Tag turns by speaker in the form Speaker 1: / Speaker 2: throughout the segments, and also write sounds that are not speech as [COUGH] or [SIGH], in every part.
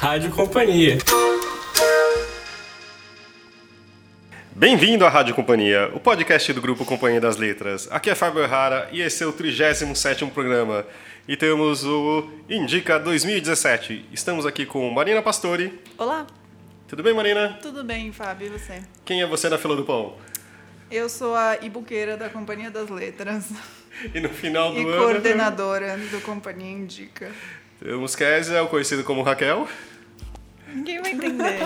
Speaker 1: Rádio Companhia.
Speaker 2: Bem-vindo à Rádio Companhia, o podcast do grupo Companhia das Letras. Aqui é Fábio Errara e esse é o 37º programa. E temos o Indica 2017. Estamos aqui com Marina Pastori.
Speaker 3: Olá,
Speaker 2: Tudo bem, Marina?
Speaker 3: tudo bem, Fábio? E você?
Speaker 2: Quem é você na fila do pão?
Speaker 3: Eu sou a ibuqueira da Companhia das Letras [LAUGHS]
Speaker 2: E no final do
Speaker 3: e
Speaker 2: ano...
Speaker 3: coordenadora do Companhia Indica.
Speaker 2: Temos Kézia, o conhecido como Raquel.
Speaker 3: Ninguém vai entender.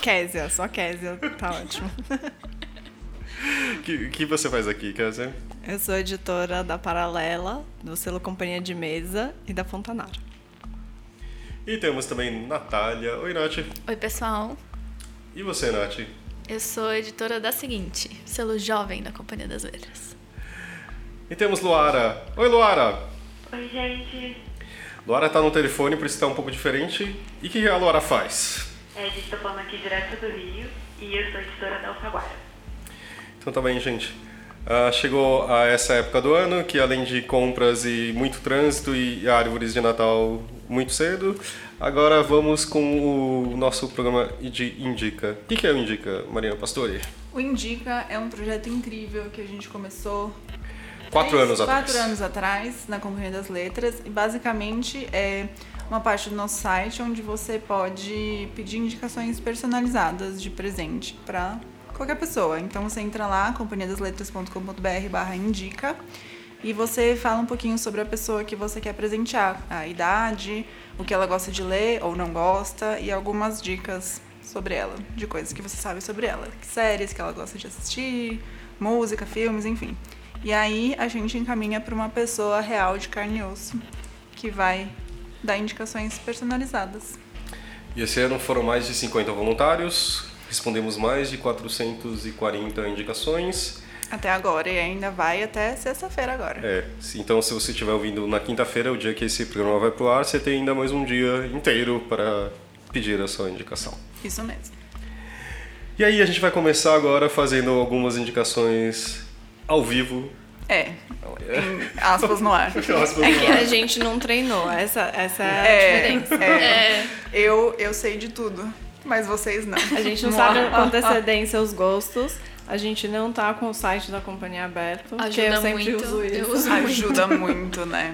Speaker 3: Késia, só Késia, tá ótimo.
Speaker 2: O que, que você faz aqui, Kézia?
Speaker 3: Eu sou editora da Paralela, do selo Companhia de Mesa e da Fontanara.
Speaker 2: E temos também Natália. Oi, Nath.
Speaker 4: Oi, pessoal.
Speaker 2: E você, Nath?
Speaker 4: Eu sou editora da Seguinte, selo jovem da Companhia das Letras.
Speaker 2: E temos Luara. Oi, Luara.
Speaker 5: Oi, gente.
Speaker 2: Luara tá no telefone, por isso tá um pouco diferente. E o que a Luara faz?
Speaker 5: É, a gente tá falando aqui direto do Rio e eu sou editora da Alfaguara.
Speaker 2: Então tá bem, gente. Ah, chegou a essa época do ano que além de compras e muito trânsito e árvores de Natal muito cedo, agora vamos com o nosso programa de Indica. O que que é o Indica, Marina Pastori?
Speaker 3: O Indica é um projeto incrível que a gente começou
Speaker 2: Quatro anos atrás.
Speaker 3: Quatro anos atrás, na Companhia das Letras. E basicamente é uma parte do nosso site onde você pode pedir indicações personalizadas de presente para qualquer pessoa. Então você entra lá, companhiadasletras.com.br barra indica e você fala um pouquinho sobre a pessoa que você quer presentear, a idade, o que ela gosta de ler ou não gosta e algumas dicas sobre ela, de coisas que você sabe sobre ela, séries que ela gosta de assistir, música, filmes, enfim. E aí a gente encaminha para uma pessoa real de carne e osso que vai dar indicações personalizadas.
Speaker 2: E esse ano foram mais de 50 voluntários, respondemos mais de 440 indicações.
Speaker 3: Até agora e ainda vai até sexta-feira agora.
Speaker 2: É, então se você estiver ouvindo na quinta-feira, o dia que esse programa vai pro ar, você tem ainda mais um dia inteiro para pedir a sua indicação.
Speaker 3: Isso mesmo.
Speaker 2: E aí a gente vai começar agora fazendo algumas indicações ao vivo.
Speaker 3: É, em aspas no ar. [LAUGHS]
Speaker 6: É que a gente não treinou, essa, essa é a
Speaker 3: É,
Speaker 6: diferença.
Speaker 3: é. Eu, eu sei de tudo, mas vocês não.
Speaker 6: A gente não [LAUGHS] sabe com antecedência os gostos, a gente não tá com o site da companhia aberto, porque eu
Speaker 4: Ajuda
Speaker 6: sempre
Speaker 4: muito,
Speaker 6: uso isso.
Speaker 4: uso [LAUGHS]
Speaker 3: Ajuda muito, né?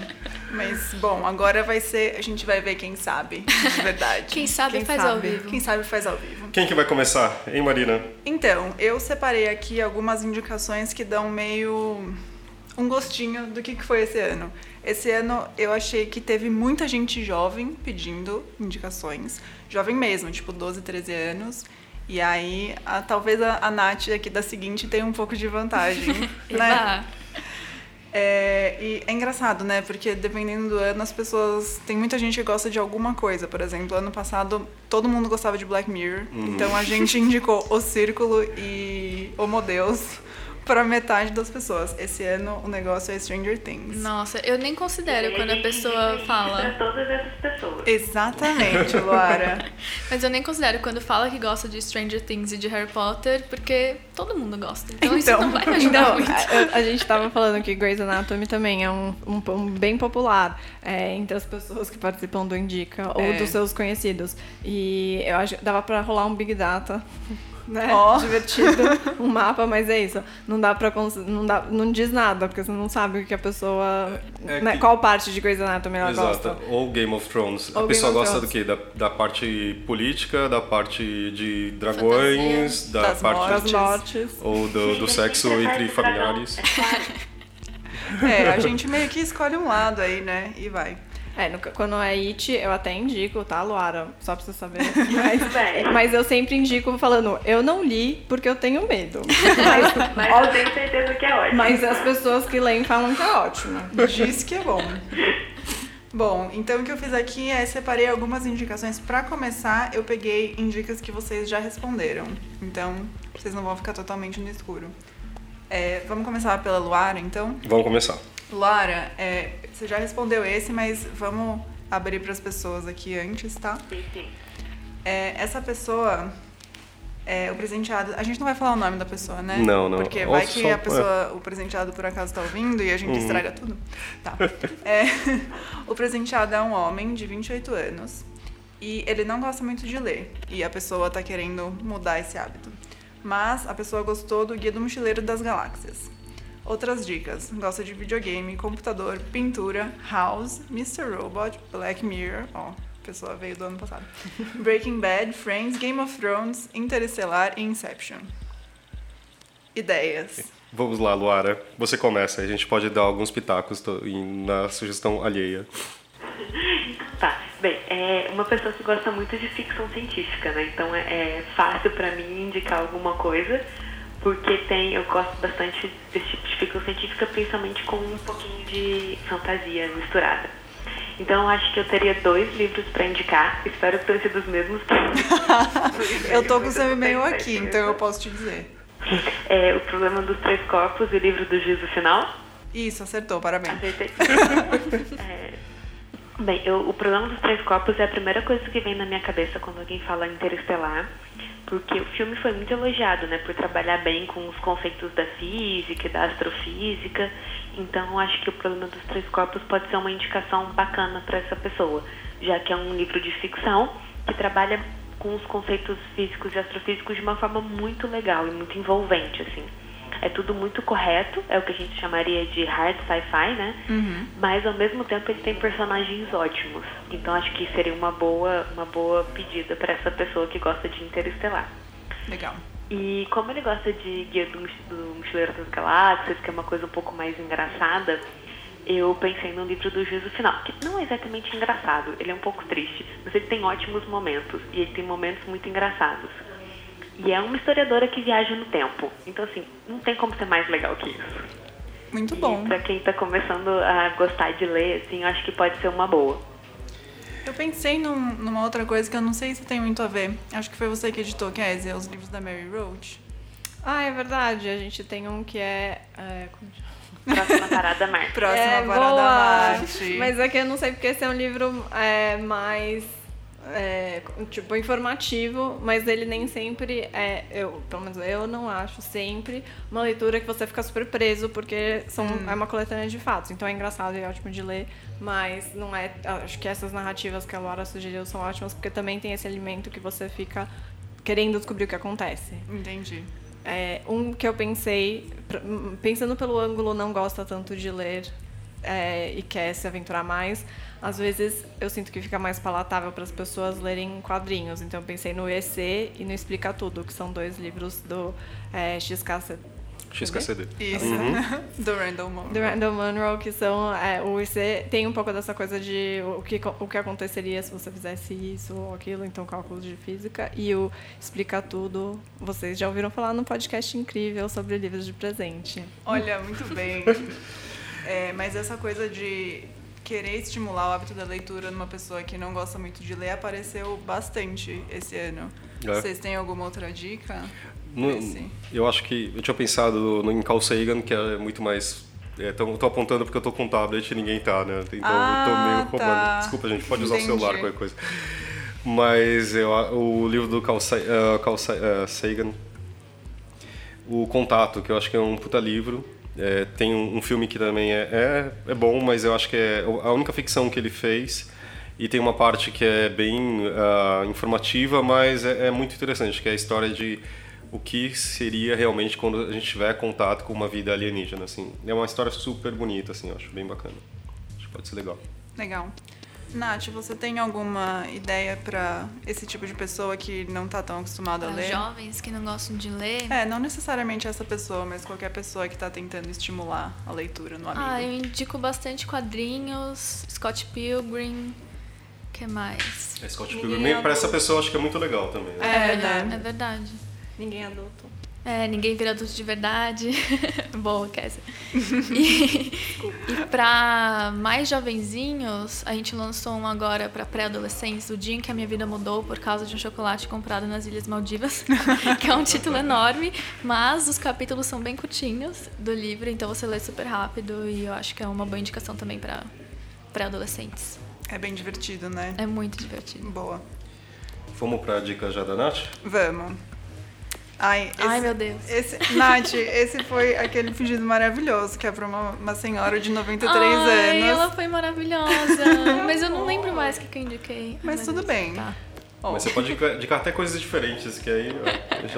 Speaker 3: Mas, bom, agora vai ser. A gente vai ver quem sabe, de [LAUGHS] verdade.
Speaker 4: Quem sabe
Speaker 6: Quem
Speaker 4: faz ao
Speaker 6: sabe?
Speaker 4: vivo.
Speaker 3: Quem sabe faz ao vivo.
Speaker 2: Quem que vai começar, hein, Marina?
Speaker 3: Então, eu separei aqui algumas indicações que dão meio um gostinho do que que foi esse ano. Esse ano eu achei que teve muita gente jovem pedindo indicações. Jovem mesmo, tipo 12, 13 anos. E aí, a- talvez a, a Nath aqui da seguinte tenha um pouco de vantagem, [LAUGHS] né? É, e é engraçado, né? Porque dependendo do ano, as pessoas. Tem muita gente que gosta de alguma coisa. Por exemplo, ano passado todo mundo gostava de Black Mirror. Então a gente [LAUGHS] indicou O Círculo e Homo Deus pra metade das pessoas. Esse ano o negócio é Stranger Things.
Speaker 4: Nossa, eu nem considero
Speaker 5: E
Speaker 4: quando a pessoa [LAUGHS] fala.
Speaker 5: Pra todas essas pessoas.
Speaker 3: Exatamente, [LAUGHS] Luara.
Speaker 4: Mas eu nem considero quando fala que gosta de Stranger Things e de Harry Potter, porque todo mundo gosta. Então, isso
Speaker 3: Então,
Speaker 4: não vai me [LAUGHS] ajudar
Speaker 6: Não,
Speaker 4: muito.
Speaker 6: a, a gente tava falando que Grey's Anatomy também é um, um, um bem popular é, entre as pessoas que participam do Indica ou
Speaker 3: É.
Speaker 6: dos seus conhecidos. E eu acho que dava pra rolar um Big Data. Né?
Speaker 3: Ó. [LAUGHS]
Speaker 6: Divertido, um mapa, mas é isso. Não dá pra cons- não dá, não diz nada, porque você não sabe o que a pessoa,
Speaker 2: É
Speaker 6: né,
Speaker 2: que-
Speaker 6: qual parte de Grey's Anatomy ela gosta.
Speaker 2: Ou Game of Thrones.
Speaker 6: Ou
Speaker 2: a pessoa gosta do quê? Da, da parte política, da parte de dragões, da
Speaker 3: Das
Speaker 2: parte
Speaker 6: Das mortes.
Speaker 2: ou do, do sexo entre familiares.
Speaker 5: É claro. [LAUGHS]
Speaker 3: É, a [LAUGHS] gente meio que escolhe um lado aí, né? E vai.
Speaker 6: É, no- quando é It, eu até indico, tá, Luara? Só pra você saber. [LAUGHS] Mas,
Speaker 5: bem.
Speaker 6: mas eu sempre indico falando, eu não li porque eu tenho medo. [LAUGHS]
Speaker 5: Mas eu tenho certeza que é ótimo.
Speaker 6: Mas as pessoas que leem falam que é ótimo.
Speaker 3: Diz que é bom. Bom, então o que eu fiz aqui é separei algumas indicações. Pra começar, eu peguei indicas que vocês já responderam. Então, vocês não vão ficar totalmente no escuro. É, vamos começar pela Luara, então?
Speaker 2: Vamos começar.
Speaker 3: Luara, é, você já respondeu esse, mas vamos abrir para as pessoas aqui antes, tá? É, essa pessoa, é, o presenteado. A gente não vai falar o nome da pessoa, né?
Speaker 2: Não, não.
Speaker 3: Porque
Speaker 2: Ou
Speaker 3: vai que
Speaker 2: só-
Speaker 3: a pessoa, o presenteado por acaso tá ouvindo e a gente
Speaker 2: Uhum.
Speaker 3: estraga tudo. Tá. É, [LAUGHS] o presenteado é um homem de 28 anos. e ele não gosta muito de ler. E a pessoa tá querendo mudar esse hábito. Mas a pessoa gostou do Guia do Mochileiro das Galáxias. Outras dicas: gosta de videogame, computador, pintura, House, Mr. Robot, Black Mirror, ó, a pessoa veio do ano passado. [LAUGHS] Breaking Bad, Friends, Game of Thrones, Interestelar e Inception. Ideias.
Speaker 2: Vamos lá, Luara. Você começa. A gente pode dar alguns pitacos na sugestão alheia.
Speaker 5: Tá, bem, é uma pessoa que gosta muito de ficção científica, né? Então é, é fácil pra mim indicar alguma coisa, porque tem, eu gosto bastante desse tipo de ficção científica, principalmente com um pouquinho de fantasia misturada. Então eu acho que eu teria dois livros pra indicar, espero que tenham sido os mesmos [LAUGHS]
Speaker 3: Eu tô com o seu e-mail aqui, então eu posso te dizer.
Speaker 5: É, o problema dos três corpos e o livro do juízo final.
Speaker 3: Isso, acertou, parabéns.
Speaker 5: Acertei. [LAUGHS] É, Bem, eu- o problema dos três corpos é a primeira coisa que vem na minha cabeça quando alguém fala interestelar, porque o filme foi muito elogiado, né, por trabalhar bem com os conceitos da física e da astrofísica. Então, acho que o problema dos três corpos pode ser uma indicação bacana para essa pessoa, já que é um livro de ficção que trabalha com os conceitos físicos e astrofísicos de uma forma muito legal e muito envolvente, assim. É tudo muito correto, é o que a gente chamaria de hard sci-fi, né? Mas ao mesmo tempo ele tem personagens ótimos. Então acho que seria uma boa, uma boa pedida para essa pessoa que gosta de Interestelar.
Speaker 3: Legal.
Speaker 5: E como ele gosta de Guia do, do Mochileiro das Galáxias, que é uma coisa um pouco mais engraçada, eu pensei no livro do Juízo Final, que não é exatamente engraçado, ele é um pouco triste, mas ele tem ótimos momentos, e ele tem momentos muito engraçados. E é uma historiadora que viaja no tempo, então assim, não tem como ser mais legal que isso.
Speaker 3: Muito
Speaker 5: E
Speaker 3: bom.
Speaker 5: pra quem tá começando a gostar de ler, assim, eu acho que pode ser uma boa.
Speaker 3: Eu pensei num- numa outra coisa que eu não sei se tem muito a ver. Acho que foi você que editou, Kézia, os livros da Mary Roach.
Speaker 6: Ah, é verdade. A gente tem um que é. é?
Speaker 5: Próxima parada, Marta. [LAUGHS]
Speaker 3: Próxima
Speaker 6: é,
Speaker 3: parada
Speaker 6: boa.
Speaker 3: Marte.
Speaker 6: Mas aqui eu não sei porque esse é um livro é, mais. É, tipo, informativo, mas ele nem sempre é. Eu, pelo menos eu não acho sempre uma leitura que você fica super preso, porque são, é uma coletânea de fatos. Então é engraçado e ótimo de ler, mas não é. Acho que essas narrativas que a Laura sugeriu são ótimas, porque também tem esse elemento que você fica querendo descobrir o que acontece.
Speaker 3: Entendi.
Speaker 6: É, um que eu pensei, hum, pensando pelo ângulo não gosta tanto de ler é, e quer se aventurar mais, às vezes eu sinto que fica mais palatável para as pessoas lerem quadrinhos. Então eu pensei no EC e no Explica Tudo, que são dois livros do é, XKC,
Speaker 2: XKCD.
Speaker 3: Isso. [LAUGHS] Do Randall Monroe.
Speaker 6: do Randall Munro, que são é, o EC tem um pouco dessa coisa de o que, o que aconteceria se você fizesse isso ou aquilo, então cálculos de física. E o Explica Tudo, vocês já ouviram falar no podcast incrível sobre livros de presente.
Speaker 3: Olha, muito bem. [LAUGHS] É, mas essa coisa de querer estimular o hábito da leitura numa pessoa que não gosta muito de ler apareceu bastante esse ano.
Speaker 2: É.
Speaker 3: Vocês têm alguma outra dica?
Speaker 2: No- eu acho que eu tinha pensado no, em Carl Sagan, que é muito mais. É, tô, tô apontando porque eu tô com tablet e ninguém tá, né? Então eu tô
Speaker 3: Ah,
Speaker 2: meio roubando.
Speaker 3: tá.
Speaker 2: Desculpa, gente, pode usar
Speaker 3: Entendi.
Speaker 2: o celular, qualquer coisa. Mas eu, o livro do Carl, Sa- eh, Carl Sa- eh, Sagan, O Contato, que eu acho que é um puta livro. É, tem um, um filme que também é, é, é bom, mas eu acho que é a única ficção que ele fez. E tem uma parte que é bem ah, informativa, mas é, é muito interessante, que é a história de o que seria realmente quando a gente tiver contato com uma vida alienígena, assim. É uma história super bonita, assim, eu acho bem bacana. Acho que pode ser legal.
Speaker 3: Legal. Nath, você tem alguma ideia pra esse tipo de pessoa que não tá tão acostumada a
Speaker 4: Para
Speaker 3: ler?
Speaker 4: jovens que não gostam de ler.
Speaker 3: É, não necessariamente essa pessoa, mas qualquer pessoa que tá tentando estimular a leitura no amigo.
Speaker 4: Ah, eu indico bastante quadrinhos, Scott Pilgrim, que mais?
Speaker 2: É Scott
Speaker 6: Ninguém
Speaker 2: Pilgrim,
Speaker 6: é
Speaker 2: para essa pessoa, acho que é muito legal também. né?
Speaker 3: É,
Speaker 4: É
Speaker 3: né?
Speaker 4: verdade.
Speaker 6: Ninguém é adulto.
Speaker 4: É, ninguém vira adulto de verdade. [LAUGHS] Boa, Kézia. [LAUGHS] E, e pra mais jovenzinhos, a gente lançou um agora pra pré-adolescentes, O Dia em que a Minha Vida Mudou por causa de um chocolate comprado nas Ilhas Maldivas, [LAUGHS] que é um título enorme, mas os capítulos são bem curtinhos do livro, então você lê super rápido e eu acho que é uma boa indicação também pra pré-adolescentes.
Speaker 3: É bem divertido, né?
Speaker 4: É muito divertido.
Speaker 3: Boa.
Speaker 2: Vamos para a dica já da Nath?
Speaker 3: Vamos. Ai, esse,
Speaker 4: Ai, meu Deus.
Speaker 3: Esse, Nath, esse foi aquele pedido maravilhoso, que é pra uma, uma senhora de 93
Speaker 4: Ai,
Speaker 3: anos.
Speaker 4: ela foi maravilhosa. [LAUGHS] Mas eu não lembro mais o que, que eu indiquei.
Speaker 3: Mas
Speaker 4: Ai,
Speaker 3: tudo
Speaker 4: Deus.
Speaker 3: bem.
Speaker 4: Tá.
Speaker 3: Ó,
Speaker 2: Mas você pode indicar até coisas diferentes, que aí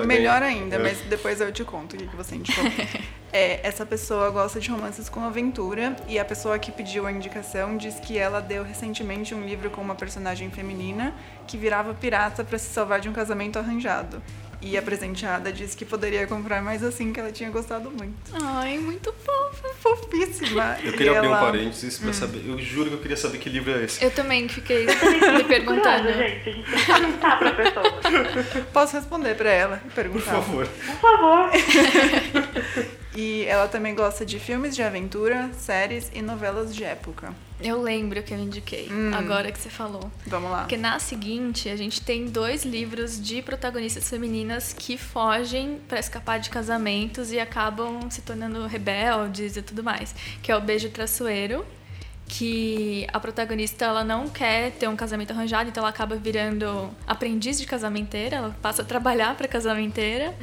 Speaker 3: Melhor ainda,
Speaker 2: É.
Speaker 3: mas depois eu te conto o que, você indicou. [LAUGHS] É, essa pessoa gosta de romances com aventura e a pessoa que pediu a indicação diz que ela deu recentemente um livro com uma personagem feminina que virava pirata pra se salvar de um casamento arranjado. E a presenteada disse que poderia comprar mais assim, que ela tinha gostado muito.
Speaker 4: Ai, muito fofa.
Speaker 3: Fofíssima.
Speaker 2: Eu
Speaker 3: E
Speaker 2: queria abrir um
Speaker 3: ela- Hum.
Speaker 2: parênteses pra saber. Eu juro que eu queria saber que livro é esse.
Speaker 4: Eu também fiquei me
Speaker 5: Curiosa,
Speaker 4: perguntando.
Speaker 5: gente. A gente tem que perguntar pra pessoa.
Speaker 3: Posso responder pra ela e
Speaker 2: Por
Speaker 3: perguntar.
Speaker 2: favor.
Speaker 5: Por favor. [LAUGHS]
Speaker 3: E ela também gosta de filmes de aventura, séries e novelas de época.
Speaker 4: Eu lembro que eu indiquei, agora que você falou.
Speaker 3: Vamos lá.
Speaker 4: Porque na seguinte, a gente tem dois livros de protagonistas femininas que fogem pra escapar de casamentos e acabam se tornando rebeldes e tudo mais. Que é o Beijo Traçoeiro, que a protagonista ela não quer ter um casamento arranjado, então ela acaba virando aprendiz de casamenteira, ela passa a trabalhar pra casamenteira.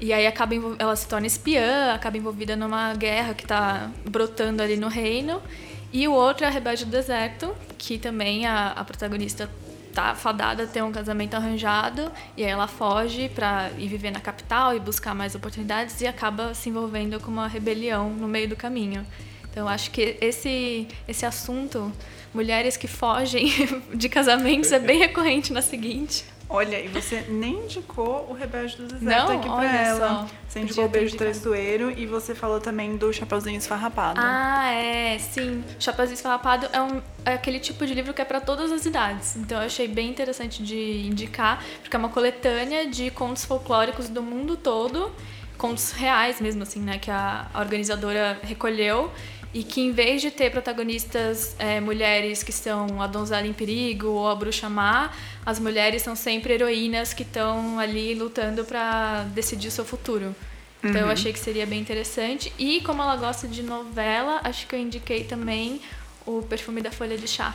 Speaker 4: E aí acaba ela se torna espiã, acaba envolvida numa guerra que tá brotando ali no reino. E o outro é a Rebelde do Deserto, que também a, a protagonista tá fadada a ter um casamento arranjado, e aí ela foge pra ir viver na capital e buscar mais oportunidades e acaba se envolvendo com uma rebelião no meio do caminho. Então acho que esse, esse assunto, mulheres que fogem [LAUGHS] de casamentos, é bem recorrente na seguinte.
Speaker 3: Olha, e você nem indicou o Rebelde do Deserto
Speaker 4: Não?
Speaker 3: aqui pra ela.
Speaker 4: só.
Speaker 3: Você indicou o Beijo. Traiçoeiro e você falou também do Chapeuzinho Esfarrapado.
Speaker 4: Ah, é, sim. Chapeuzinho Esfarrapado é, um, é aquele tipo de livro que é para todas as idades. Então eu achei bem interessante de indicar, porque é uma coletânea de contos folclóricos do mundo todo, contos reais mesmo, assim, né, que a organizadora recolheu. E que em vez de ter protagonistas é, mulheres que são a donzela em perigo ou a bruxa má, as mulheres são sempre heroínas que estão ali lutando para decidir o seu futuro. Então eu achei que seria bem interessante. E como ela gosta de novela, acho que eu indiquei também o Perfume da Folha de Chá.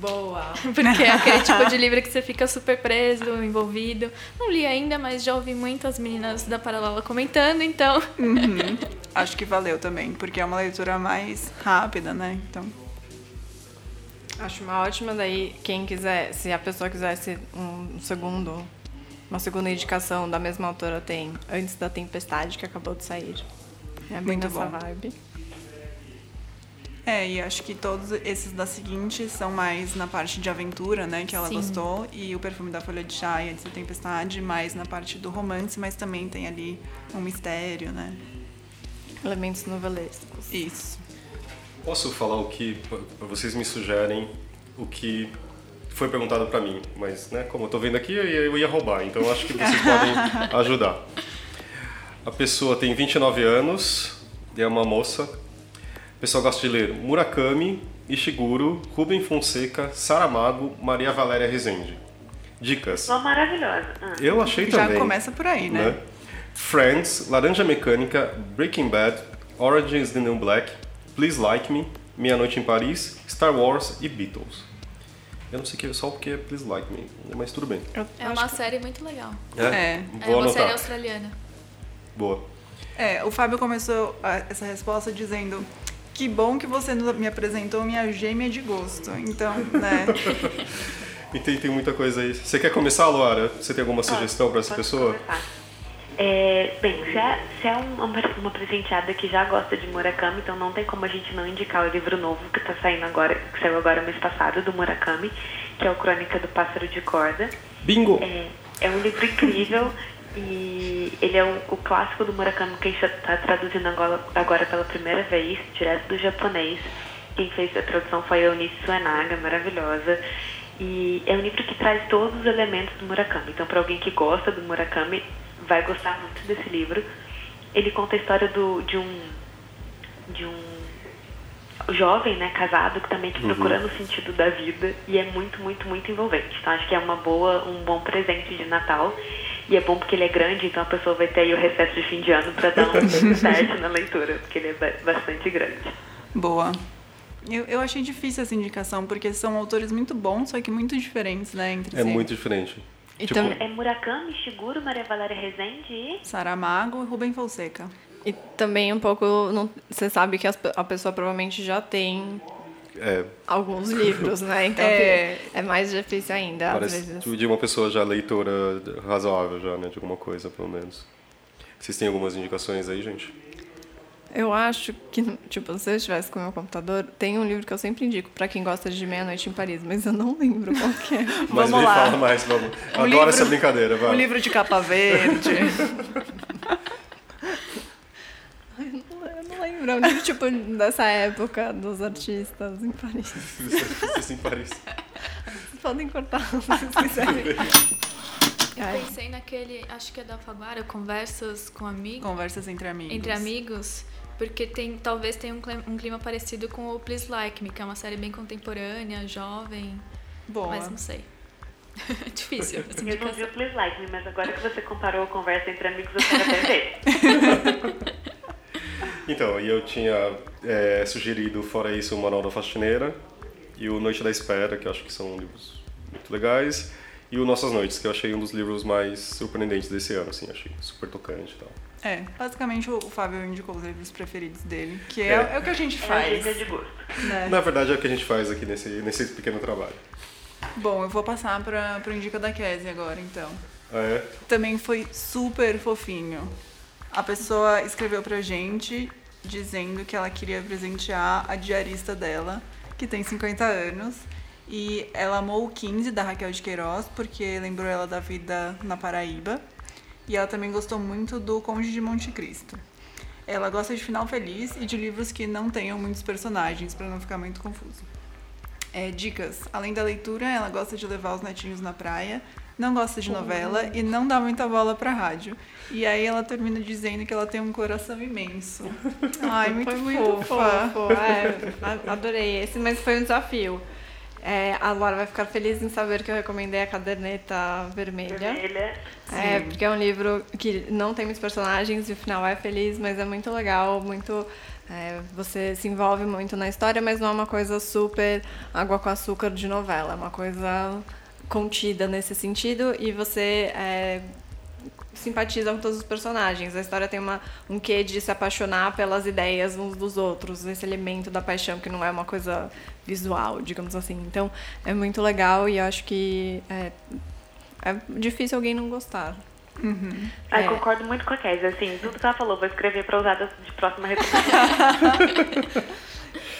Speaker 6: Boa. [LAUGHS]
Speaker 4: Porque é aquele tipo de livro que você fica super preso, envolvido. Não li ainda, mas já ouvi muitas meninas da Paralela comentando, então.
Speaker 3: Uhum. [LAUGHS] Acho que valeu também, porque é uma leitura mais rápida, né? Então,
Speaker 6: Acho uma ótima daí, quem quiser, se a pessoa quisesse um segundo, uma segunda indicação da mesma autora tem Antes da Tempestade, que acabou de sair. É bem
Speaker 3: Muito
Speaker 6: nessa
Speaker 3: bom.
Speaker 6: vibe.
Speaker 3: é, e acho que todos esses da seguinte são mais na parte de aventura, né? Que ela
Speaker 4: Sim.
Speaker 3: gostou. E o Perfume da Folha de Chá e Antes da Tempestade, mais na parte do romance, mas também tem ali um mistério, né?
Speaker 6: Elementos novelescos.
Speaker 3: Isso.
Speaker 2: Posso falar o que vocês me sugerem, o que foi perguntado pra mim, mas né, como eu tô vendo aqui, eu ia, roubar, então acho que vocês podem [LAUGHS] ajudar. A pessoa tem 29 anos, é uma moça. A pessoa gosta de ler Murakami, Ishiguro, Rubem Fonseca, Saramago, Maria Valéria Rezende. Dicas.
Speaker 5: Uma maravilhosa. Ah.
Speaker 2: Eu achei
Speaker 3: Já
Speaker 2: também.
Speaker 3: começa por aí, né?
Speaker 2: Friends, Laranja Mecânica, Breaking Bad, Orange is the New Black, Please Like Me, Meia Noite em Paris, Star Wars e Beatles. Eu não sei que só porque é Please Like Me, mas tudo bem.
Speaker 4: É uma série muito legal.
Speaker 3: É.
Speaker 4: É
Speaker 2: Vou
Speaker 4: uma série
Speaker 2: anotar.
Speaker 4: australiana.
Speaker 2: Boa.
Speaker 3: É, o Fábio começou a- essa resposta dizendo que bom que você me apresentou minha gêmea de gosto. Então, né?
Speaker 2: E [LAUGHS] tem, tem muita coisa aí. Você quer começar, Luara? Você tem alguma sugestão para essa pessoa?
Speaker 5: começar? É, bem, se é, se é um- uma, uma presenteada que já gosta de Murakami, então não tem como a gente não indicar o livro novo que tá saindo agora, que saiu agora mês passado, do Murakami, que é o Crônica do Pássaro de Corda.
Speaker 2: Bingo!
Speaker 5: É, é um livro incrível [LAUGHS] e ele é o, o clássico do Murakami que a gente está traduzindo agora, agora pela primeira vez, direto do japonês. Quem fez a tradução foi a Eunice Suenaga, maravilhosa. E é um livro que traz todos os elementos do Murakami. Então, para alguém que gosta do Murakami, vai gostar muito desse livro. Ele conta a história do, de um de um jovem, né, casado, que também que procurando o sentido da vida e é muito, muito, muito envolvente. Então acho que é uma boa, um bom presente de Natal. E é bom porque ele é grande, então a pessoa vai ter aí o recesso de fim de ano para dar um [LAUGHS] start na leitura, porque ele é ba- bastante grande.
Speaker 3: Boa. Eu, eu achei difícil essa indicação, porque são autores muito bons, só que muito diferentes, né, entre
Speaker 2: É
Speaker 3: si.
Speaker 2: muito diferente. Tipo-
Speaker 6: tam-
Speaker 5: É Murakami, Shiguro, Maria Valéria Rezende e...
Speaker 3: Saramago e Rubem Fonseca.
Speaker 6: e também um pouco. não- Você sabe que a pessoa provavelmente já tem
Speaker 2: É,
Speaker 6: alguns livros, né? [LAUGHS] Então
Speaker 3: É.
Speaker 6: é, mais difícil ainda, às
Speaker 2: parece
Speaker 6: vezes.
Speaker 2: de uma pessoa já leitora razoável já, né? De alguma coisa, pelo menos. Vocês têm algumas indicações aí, gente?
Speaker 6: Eu acho que, tipo, se eu estivesse com o meu computador, tem um livro que eu sempre indico pra quem gosta de Meia-Noite em Paris, mas eu não lembro qual que é. [LAUGHS]
Speaker 2: Mas
Speaker 3: Vamos
Speaker 2: me
Speaker 3: lá.
Speaker 2: fala mais, vamos. Adoro
Speaker 3: livro-
Speaker 2: essa brincadeira, vai.
Speaker 3: Um livro de capa verde. [LAUGHS]
Speaker 6: Eu não lembro, é um livro, tipo, dessa época, dos artistas em Paris. [LAUGHS]
Speaker 2: Isso em Paris.
Speaker 6: Vocês podem cortar se vocês quiserem.
Speaker 4: Eu pensei naquele, acho que é da Alfaguara, Conversas com Amigos.
Speaker 3: Conversas entre amigos.
Speaker 4: Entre amigos, porque tem, talvez tenha um clima, um clima parecido com o Please Like Me, que é uma série bem contemporânea, jovem,
Speaker 3: Boa.
Speaker 4: mas não sei. [LAUGHS] Difícil essa
Speaker 5: Eu não vi o Please Like Me, mas agora que você comparou a conversa entre amigos, eu quero até ver. [LAUGHS]
Speaker 2: Então, e eu tinha é, sugerido, fora isso, o Manual da Faxineira e o Noite da Espera, que eu acho que são livros muito legais, e o Nossas Noites, que eu achei um dos livros mais surpreendentes desse ano, assim, achei super tocante e tal.
Speaker 3: É, basicamente o o Fábio indicou os livros preferidos dele, que é,
Speaker 2: É.
Speaker 3: é o que a gente
Speaker 5: É a
Speaker 3: faz.
Speaker 5: dica de gosto.
Speaker 3: né?
Speaker 2: Na verdade, é o que a gente faz aqui nesse, nesse pequeno trabalho.
Speaker 3: Bom, eu vou passar para pro Indica da Kese agora, então.
Speaker 2: Ah, é?
Speaker 3: Também foi super fofinho. A pessoa escreveu pra gente dizendo que ela queria presentear a diarista dela, que tem 50 anos. E ela amou o 15 da Raquel de Queiroz, porque lembrou ela da vida na Paraíba. E ela também gostou muito do Conde de Monte Cristo. Ela gosta de final feliz e de livros que não tenham muitos personagens, pra não ficar muito confuso. É, dicas. Além da leitura, ela gosta de levar os netinhos na praia, não gosta de novela e não dá muita bola pra rádio. E aí ela termina dizendo que ela tem um coração imenso. [LAUGHS] Ai, muito,
Speaker 6: Foi muito
Speaker 3: fofa.
Speaker 6: fofo. É, adorei esse, mas foi um desafio. É, a Laura vai ficar feliz em saber que eu recomendei a caderneta vermelha.
Speaker 5: Vermelha.
Speaker 6: É,
Speaker 3: Sim.
Speaker 6: porque é um livro que não tem muitos personagens e o final é feliz, mas é muito legal, muito. é, você se envolve muito na história, mas não é uma coisa super água com açúcar de novela, é uma coisa contida nesse sentido e você é, simpatiza com todos os personagens. A história tem uma, um quê de se apaixonar pelas ideias uns dos outros, esse elemento da paixão que não é uma coisa visual, digamos assim. Então é muito legal e eu acho que é, é difícil alguém não gostar.
Speaker 5: Ai,
Speaker 6: É.
Speaker 5: concordo muito com a Kézia, assim, tudo que ela falou, vou escrever pra usar de próxima [LAUGHS] recomendação.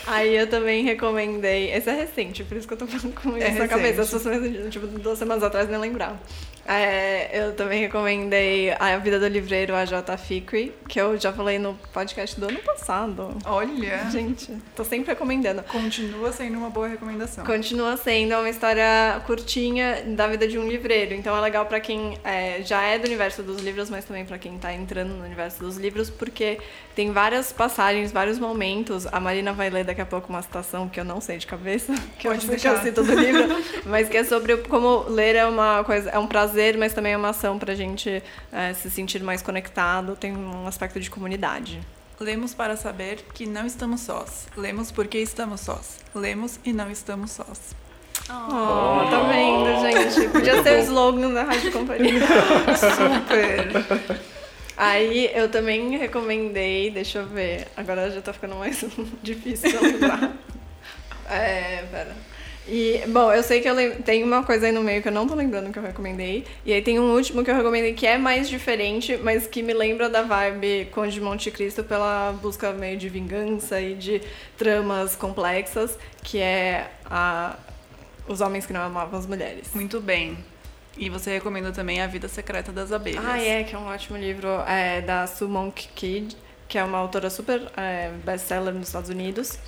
Speaker 6: Aí eu também recomendei. Esse é recente, por isso que eu tô falando com isso
Speaker 3: É
Speaker 6: na cabeça.
Speaker 3: recente.
Speaker 6: Se fosse tipo, duas semanas atrás, nem lembrava. É, eu também recomendei A Vida do Livreiro, a J. Ficre, que eu já falei no podcast do ano passado.
Speaker 3: Olha,
Speaker 6: Gente, tô sempre recomendando.
Speaker 3: continua sendo uma boa recomendação.
Speaker 6: Continua sendo uma história curtinha da vida de um livreiro. Então é legal pra quem é, já é do universo dos livros, mas também pra quem tá entrando no universo dos livros, porque tem várias passagens, vários momentos. A Marina vai ler daqui a pouco uma citação que eu não sei de cabeça, [LAUGHS] que eu,
Speaker 3: Pode
Speaker 6: que eu cito do livro, mas que é sobre como ler é uma coisa, é um prazer, mas também é uma ação pra gente é, se sentir mais conectado, tem um aspecto de comunidade.
Speaker 3: Lemos para saber que não estamos sós. Lemos porque estamos sós. Lemos e não estamos sós.
Speaker 6: Oh, tá vendo, gente? Podia
Speaker 2: Muito
Speaker 6: ser o slogan da Rádio Companhia. [LAUGHS]
Speaker 3: Super!
Speaker 6: Aí eu também recomendei, deixa eu ver, agora já tá ficando mais [LAUGHS] difícil de lembrar. É, pera. E, bom, eu sei que eu tem uma coisa aí no meio que eu não tô lembrando que eu recomendei. E aí tem um último que eu recomendei que é mais diferente, mas que me lembra da vibe Conde de Monte Cristo pela busca meio de vingança e de tramas complexas, que é a Os Homens que Não Amavam as Mulheres.
Speaker 3: Muito bem. E você recomenda também A Vida Secreta das Abelhas.
Speaker 6: Ah, é, que é um ótimo livro é, da Sue Monk Kidd, que é uma autora super é, best-seller nos Estados Unidos.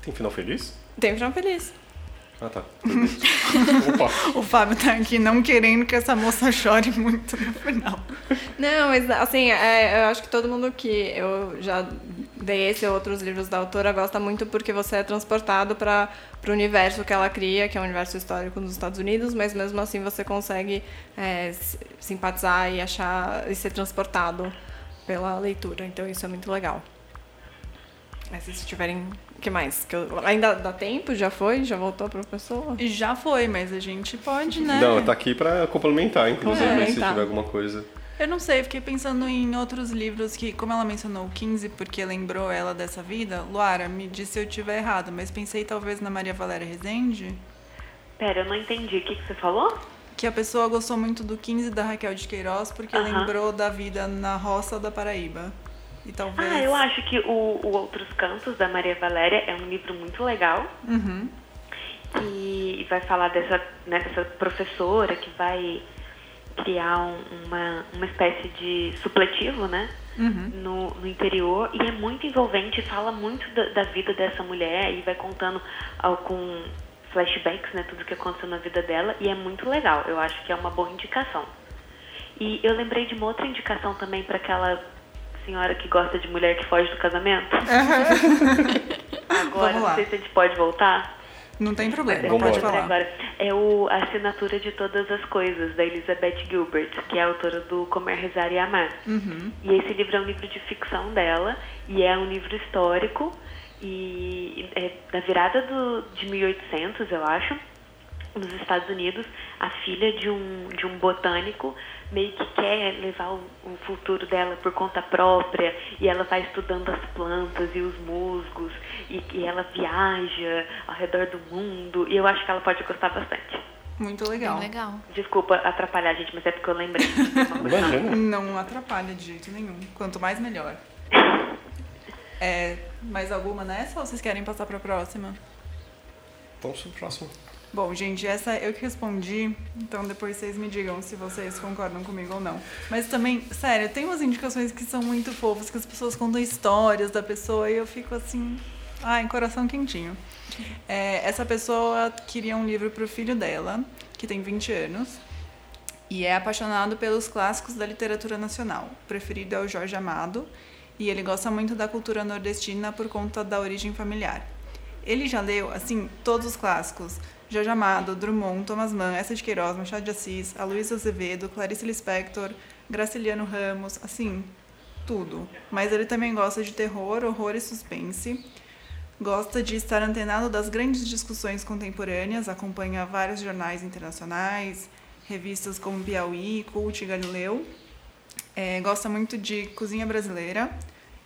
Speaker 2: Tem final feliz?
Speaker 6: Tem um final feliz.
Speaker 2: Ah, tá. [LAUGHS] Opa.
Speaker 3: O Fábio tá aqui não querendo que essa moça chore muito no final.
Speaker 6: Não, mas assim, é, eu acho que todo mundo que eu já dei esse e outros livros da autora gosta muito porque você é transportado para o universo que ela cria, que é um universo histórico nos Estados Unidos, mas mesmo assim você consegue é, simpatizar e achar e ser transportado pela leitura. Então isso é muito legal. Mas se vocês tiverem que mais? Que eu- ainda dá tempo? Já foi? Já voltou pra pessoa?
Speaker 3: Já foi, mas a gente pode, né?
Speaker 2: Não, tá aqui pra complementar, inclusive, se
Speaker 6: Complementar.
Speaker 2: tiver alguma coisa.
Speaker 3: Eu não sei, fiquei pensando em outros livros que, como ela mencionou o 15, porque lembrou ela dessa vida, Luara, me disse se eu estiver errado, mas pensei talvez na Maria Valéria Rezende,
Speaker 5: Pera, eu não entendi. O que, que você falou?
Speaker 3: que a pessoa gostou muito do 15 da Raquel de Queiroz porque
Speaker 5: Aham.
Speaker 3: lembrou da vida na roça da Paraíba. E talvez.
Speaker 5: Ah, eu acho que o, o Outros Cantos, da Maria Valéria, é um livro muito legal.
Speaker 3: Uhum.
Speaker 5: E vai falar dessa, né, dessa professora que vai criar um- uma, uma espécie de supletivo, né?
Speaker 3: Uhum.
Speaker 5: No, no interior. E é muito envolvente, fala muito da, da vida dessa mulher e vai contando com flashbacks, né? Tudo que aconteceu na vida dela. E é muito legal. Eu acho que é uma boa indicação. E eu lembrei de uma outra indicação também para aquela senhora que gosta de mulher que foge do casamento. [LAUGHS] Agora, não sei se a gente pode voltar.
Speaker 3: Não tem problema,
Speaker 5: Mas
Speaker 2: Vamos
Speaker 3: pode falar.
Speaker 5: Agora, é o A Assinatura de Todas as Coisas, da Elizabeth Gilbert, que é a autora do Comer, Rezar e Amar.
Speaker 3: Uhum.
Speaker 5: E esse livro é um livro de ficção dela, e é um livro histórico, e é da virada do, de 1800, eu acho, nos Estados Unidos, a filha de um, de um botânico meio que quer levar o, o futuro dela por conta própria e ela vai estudando as plantas e os musgos e, e ela viaja ao redor do mundo e eu acho que ela pode gostar bastante.
Speaker 3: Muito legal.
Speaker 4: Legal.
Speaker 5: Desculpa atrapalhar, gente, mas é porque eu lembrei. Uma [LAUGHS] coisa
Speaker 2: Imagina.
Speaker 3: Não atrapalha de jeito nenhum. Quanto mais, melhor. [LAUGHS] É, mais alguma nessa ou vocês querem passar pra próxima?
Speaker 2: Vamos pro próximo.
Speaker 3: Bom, gente, essa eu que respondi, então depois vocês me digam se vocês concordam comigo ou não. Mas também, sério, tem umas indicações que são muito fofas, que as pessoas contam histórias da pessoa e eu fico assim, ai, coração quentinho. É, essa pessoa queria um livro pro filho dela, que tem 20 anos, e é apaixonado pelos clássicos da literatura nacional. O preferido é o Jorge Amado, e ele gosta muito da cultura nordestina por conta da origem familiar. Ele já leu, assim, todos os clássicos. Jorge Amado, Drummond, Thomas Mann, Essa de Queiroz, Machado de Assis, Aloysio Azevedo, Clarice Lispector, Graciliano Ramos, assim, tudo. Mas ele também gosta de terror, horror e suspense. Gosta de estar antenado das grandes discussões contemporâneas, acompanha vários jornais internacionais, revistas como Piauí, Cult e Galileu. É, gosta muito de cozinha brasileira,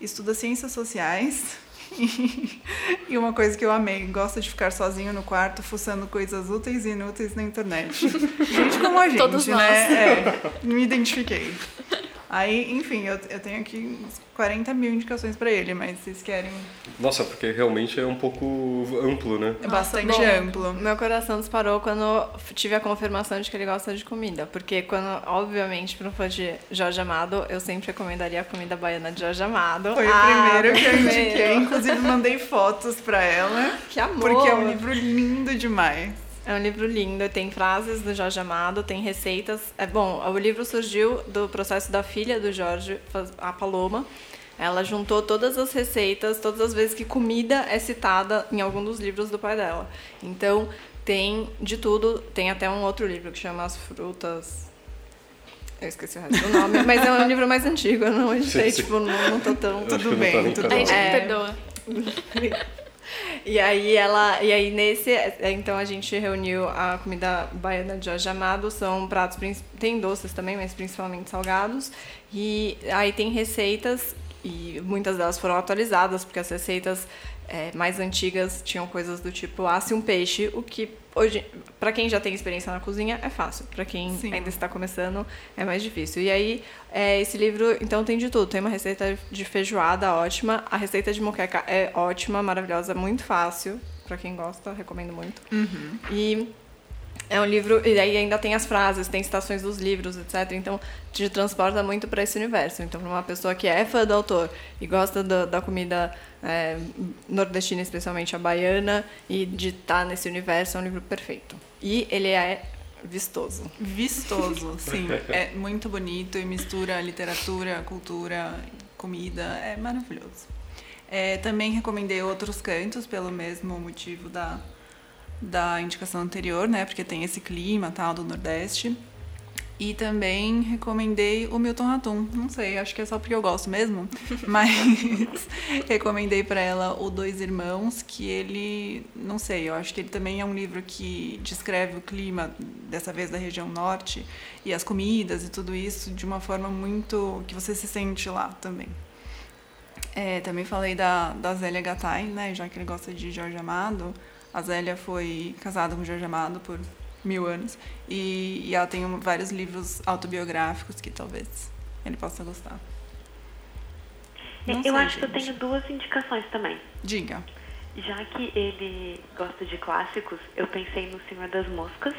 Speaker 3: estuda ciências sociais. [LAUGHS] e uma coisa que eu amei, gosta de ficar sozinho no quarto, fuçando coisas úteis e inúteis na internet. [LAUGHS] Gente como a gente,
Speaker 4: Todos
Speaker 3: né?
Speaker 4: nós.
Speaker 3: É, me identifiquei. Aí, enfim, eu, eu tenho aqui uns 40 mil indicações pra ele, mas vocês querem.
Speaker 2: Nossa, porque realmente é um pouco amplo, né?
Speaker 3: É bastante
Speaker 6: Bom,
Speaker 3: amplo.
Speaker 6: Meu coração disparou quando tive a confirmação de que ele gosta de comida. Porque quando, obviamente, para um fã de Jorge Amado, eu sempre recomendaria a comida baiana de Jorge Amado.
Speaker 3: Foi
Speaker 6: Ah,
Speaker 3: o primeiro que eu indiquei. Inclusive, mandei fotos pra ela.
Speaker 6: Que amor!
Speaker 3: Porque é um livro lindo demais.
Speaker 6: É um livro lindo, tem frases do Jorge Amado, tem receitas. É bom, o livro surgiu do processo da filha do Jorge, a Paloma. Ela juntou todas as receitas, todas as vezes que comida é citada em algum dos livros do pai dela. Então, tem de tudo. Tem até um outro livro que chama As Frutas. Eu esqueci o resto do nome, [LAUGHS] mas é um livro mais antigo, eu não
Speaker 2: sim.
Speaker 6: tipo, não, não tô tão.
Speaker 2: Eu
Speaker 3: Tudo bem,
Speaker 2: tá
Speaker 3: tudo
Speaker 2: tão
Speaker 4: A gente.
Speaker 6: É.
Speaker 4: perdoa. [LAUGHS]
Speaker 6: E aí ela, e aí nesse, então a gente reuniu a comida baiana de Jorge Amado, são pratos tem doces também, mas principalmente salgados. E aí tem receitas e muitas delas foram atualizadas porque as receitas é, mais antigas tinham coisas do tipo asse um peixe, o que hoje, para quem já tem experiência na cozinha, é fácil. Para quem
Speaker 3: Sim.
Speaker 6: ainda está começando, é mais difícil. E aí, é, esse livro, então, tem de tudo. Tem uma receita de feijoada ótima, a receita de moqueca é ótima, maravilhosa, muito fácil. Para quem gosta, recomendo muito. E é um livro, e aí ainda tem as frases, tem citações dos livros, etc. Então, te transporta muito para esse universo. Então, para uma pessoa que é fã do autor e gosta da, da comida é, nordestina, especialmente a baiana, e de estar nesse universo, é um livro perfeito. E ele é vistoso.
Speaker 3: Vistoso, [LAUGHS] sim. É muito bonito e mistura literatura, cultura, comida. É maravilhoso. É, também recomendei outros cantos pelo mesmo motivo da, da indicação anterior, né? Porque tem esse clima tal do Nordeste. E também recomendei o Milton Ratum. Não sei, acho que é só porque eu gosto mesmo. [LAUGHS] Mas recomendei para ela o Dois Irmãos, que ele, não sei, eu acho que ele também é um livro que descreve o clima, dessa vez da região norte, e as comidas e tudo isso de uma forma muito. que você se sente lá também. É, também falei da, da Zélia Gattai, né? Já que ele gosta de Jorge Amado. A Zélia foi casada com Jorge Amado por mil anos. E, e ela tem vários livros autobiográficos que talvez ele possa gostar.
Speaker 5: Não eu sei, acho gente. que eu tenho duas indicações também.
Speaker 3: Diga.
Speaker 5: Já que ele gosta de clássicos, eu pensei no Senhor das Moscas.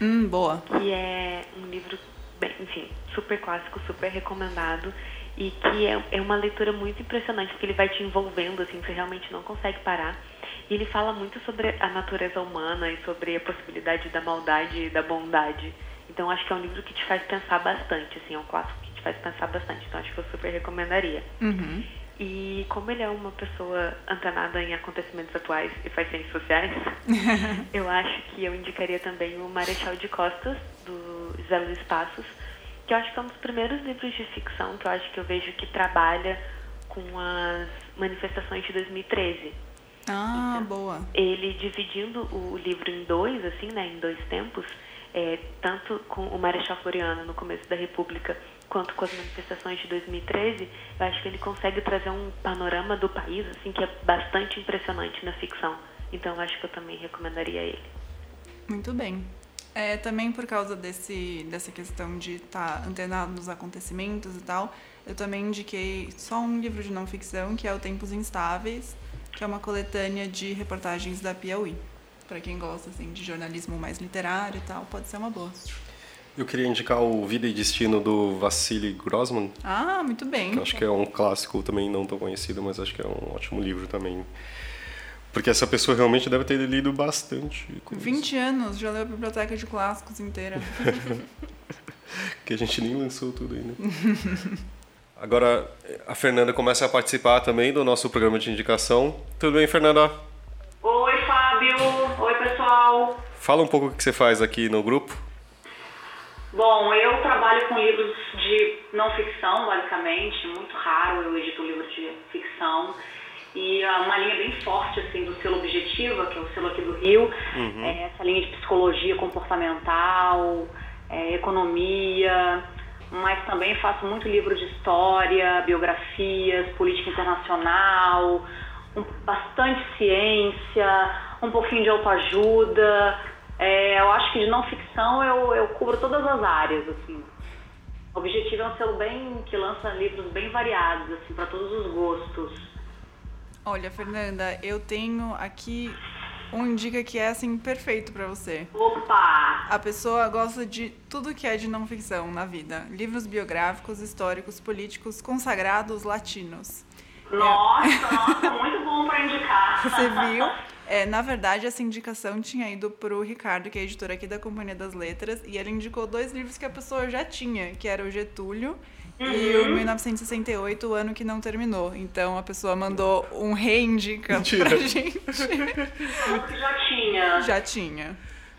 Speaker 3: Hum, boa.
Speaker 5: Que é um livro, bem, enfim, super clássico, super recomendado. E que é, é uma leitura muito impressionante, porque ele vai te envolvendo, assim, você realmente não consegue parar. E ele fala muito sobre a natureza humana e sobre a possibilidade da maldade e da bondade. Então acho que é um livro que te faz pensar bastante, assim, é um clássico que te faz pensar bastante. Então acho que eu super recomendaria.
Speaker 3: Uhum.
Speaker 5: E como ele é uma pessoa antenada em acontecimentos atuais e faz ciências sociais, [LAUGHS] eu acho que eu indicaria também o Marechal de Costas, do José Luiz Passos, que eu acho que é um dos primeiros livros de ficção que eu acho que eu vejo que trabalha com as manifestações de 2013.
Speaker 3: Ah, então, boa.
Speaker 5: Ele dividindo o livro em dois, assim, né, em dois tempos, é, tanto com o Marechal Floriano no começo da República, quanto com as manifestações de 2013, eu acho que ele consegue trazer um panorama do país, assim, que é bastante impressionante na ficção. Então, eu acho que eu também recomendaria ele.
Speaker 3: Muito bem. É, também por causa desse, dessa questão de estar tá antenado nos acontecimentos e tal, eu também indiquei só um livro de não ficção, que é o Tempos Instáveis, que é uma coletânea de reportagens da Piauí. Para quem gosta assim, de jornalismo mais literário e tal, pode ser uma boa.
Speaker 2: Eu queria indicar o Vida e Destino do Vassili Grossman.
Speaker 3: Ah, muito bem.
Speaker 2: Que acho que é um clássico também não tão conhecido, mas acho que é um ótimo livro também. Porque essa pessoa realmente deve ter lido bastante.
Speaker 3: 20 anos, já leu a biblioteca de clássicos inteira. [LAUGHS]
Speaker 2: que a gente nem lançou tudo ainda. [LAUGHS] Agora a Fernanda começa a participar também do nosso programa de indicação. Tudo bem, Fernanda?
Speaker 1: Oi, Fábio. Oi, pessoal.
Speaker 2: Fala um pouco o que você faz aqui no grupo.
Speaker 1: Bom, eu trabalho com livros de não ficção, basicamente. Muito raro eu edito livro de ficção e uma linha bem forte assim do selo Objetiva, que é o selo aqui do Rio, uhum. é essa linha de psicologia comportamental, é, economia, mas também faço muito livro de história, biografias, política internacional, um, bastante ciência, um pouquinho de autoajuda. É, eu acho que de não ficção eu, eu cubro todas as áreas, assim. O objetivo é um selo bem que lança livros bem variados, assim, para todos os gostos.
Speaker 3: Olha, Fernanda, eu tenho aqui um dica que é assim perfeito para você.
Speaker 1: Opa!
Speaker 3: A pessoa gosta de tudo que é de não ficção na vida: livros biográficos, históricos, políticos, consagrados, latinos.
Speaker 1: Nossa, é... nossa, muito bom para indicar. [LAUGHS]
Speaker 3: Você viu? É, na verdade, essa indicação tinha ido pro Ricardo, que é editor aqui da Companhia das Letras, e ele indicou dois livros que a pessoa já tinha, que era o Getúlio Uhum. E o 1968, o ano que não terminou. Então a pessoa mandou um reindica Mentira. pra gente.
Speaker 1: que já tinha.
Speaker 3: Já tinha.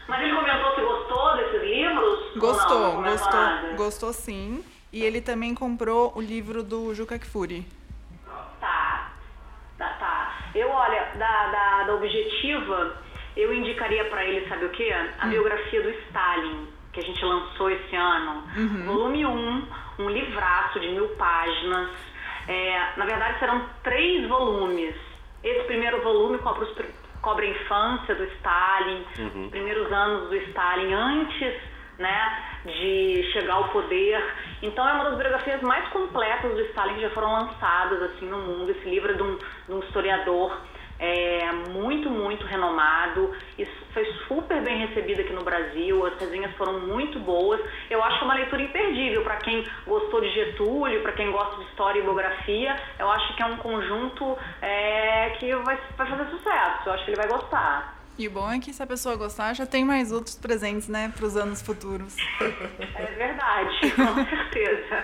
Speaker 1: Mas ele comentou que gostou desses livros?
Speaker 3: Gostou,
Speaker 1: não,
Speaker 3: não gostou, nada? gostou sim. E ele também comprou o livro do Juca Kfouri.
Speaker 1: Tá. Tá, tá. Eu, olha, da, da, da Objetiva, eu indicaria para ele, sabe o quê? A hum. biografia do Stalin, que a gente lançou esse ano. Uhum. Volume 1 um livraço de mil páginas. É, na verdade, serão três volumes. Esse primeiro volume cobre, os, cobre a infância do Stalin, uhum. os primeiros anos do Stalin, antes né, de chegar ao poder. Então é uma das biografias mais completas do Stalin que já foram lançadas assim no mundo. Esse livro é de um, de um historiador é, muito, muito renomado. Isso foi super bem recebido aqui no Brasil, as resenhas foram muito boas. Eu acho que é uma leitura imperdível para quem gostou de Getúlio, para quem gosta de história e biografia. Eu acho que é um conjunto é, que vai, vai fazer sucesso, eu acho que ele vai gostar.
Speaker 3: E o bom é que se a pessoa gostar, já tem mais outros presentes, né, para os anos futuros.
Speaker 1: É verdade, com [LAUGHS] certeza.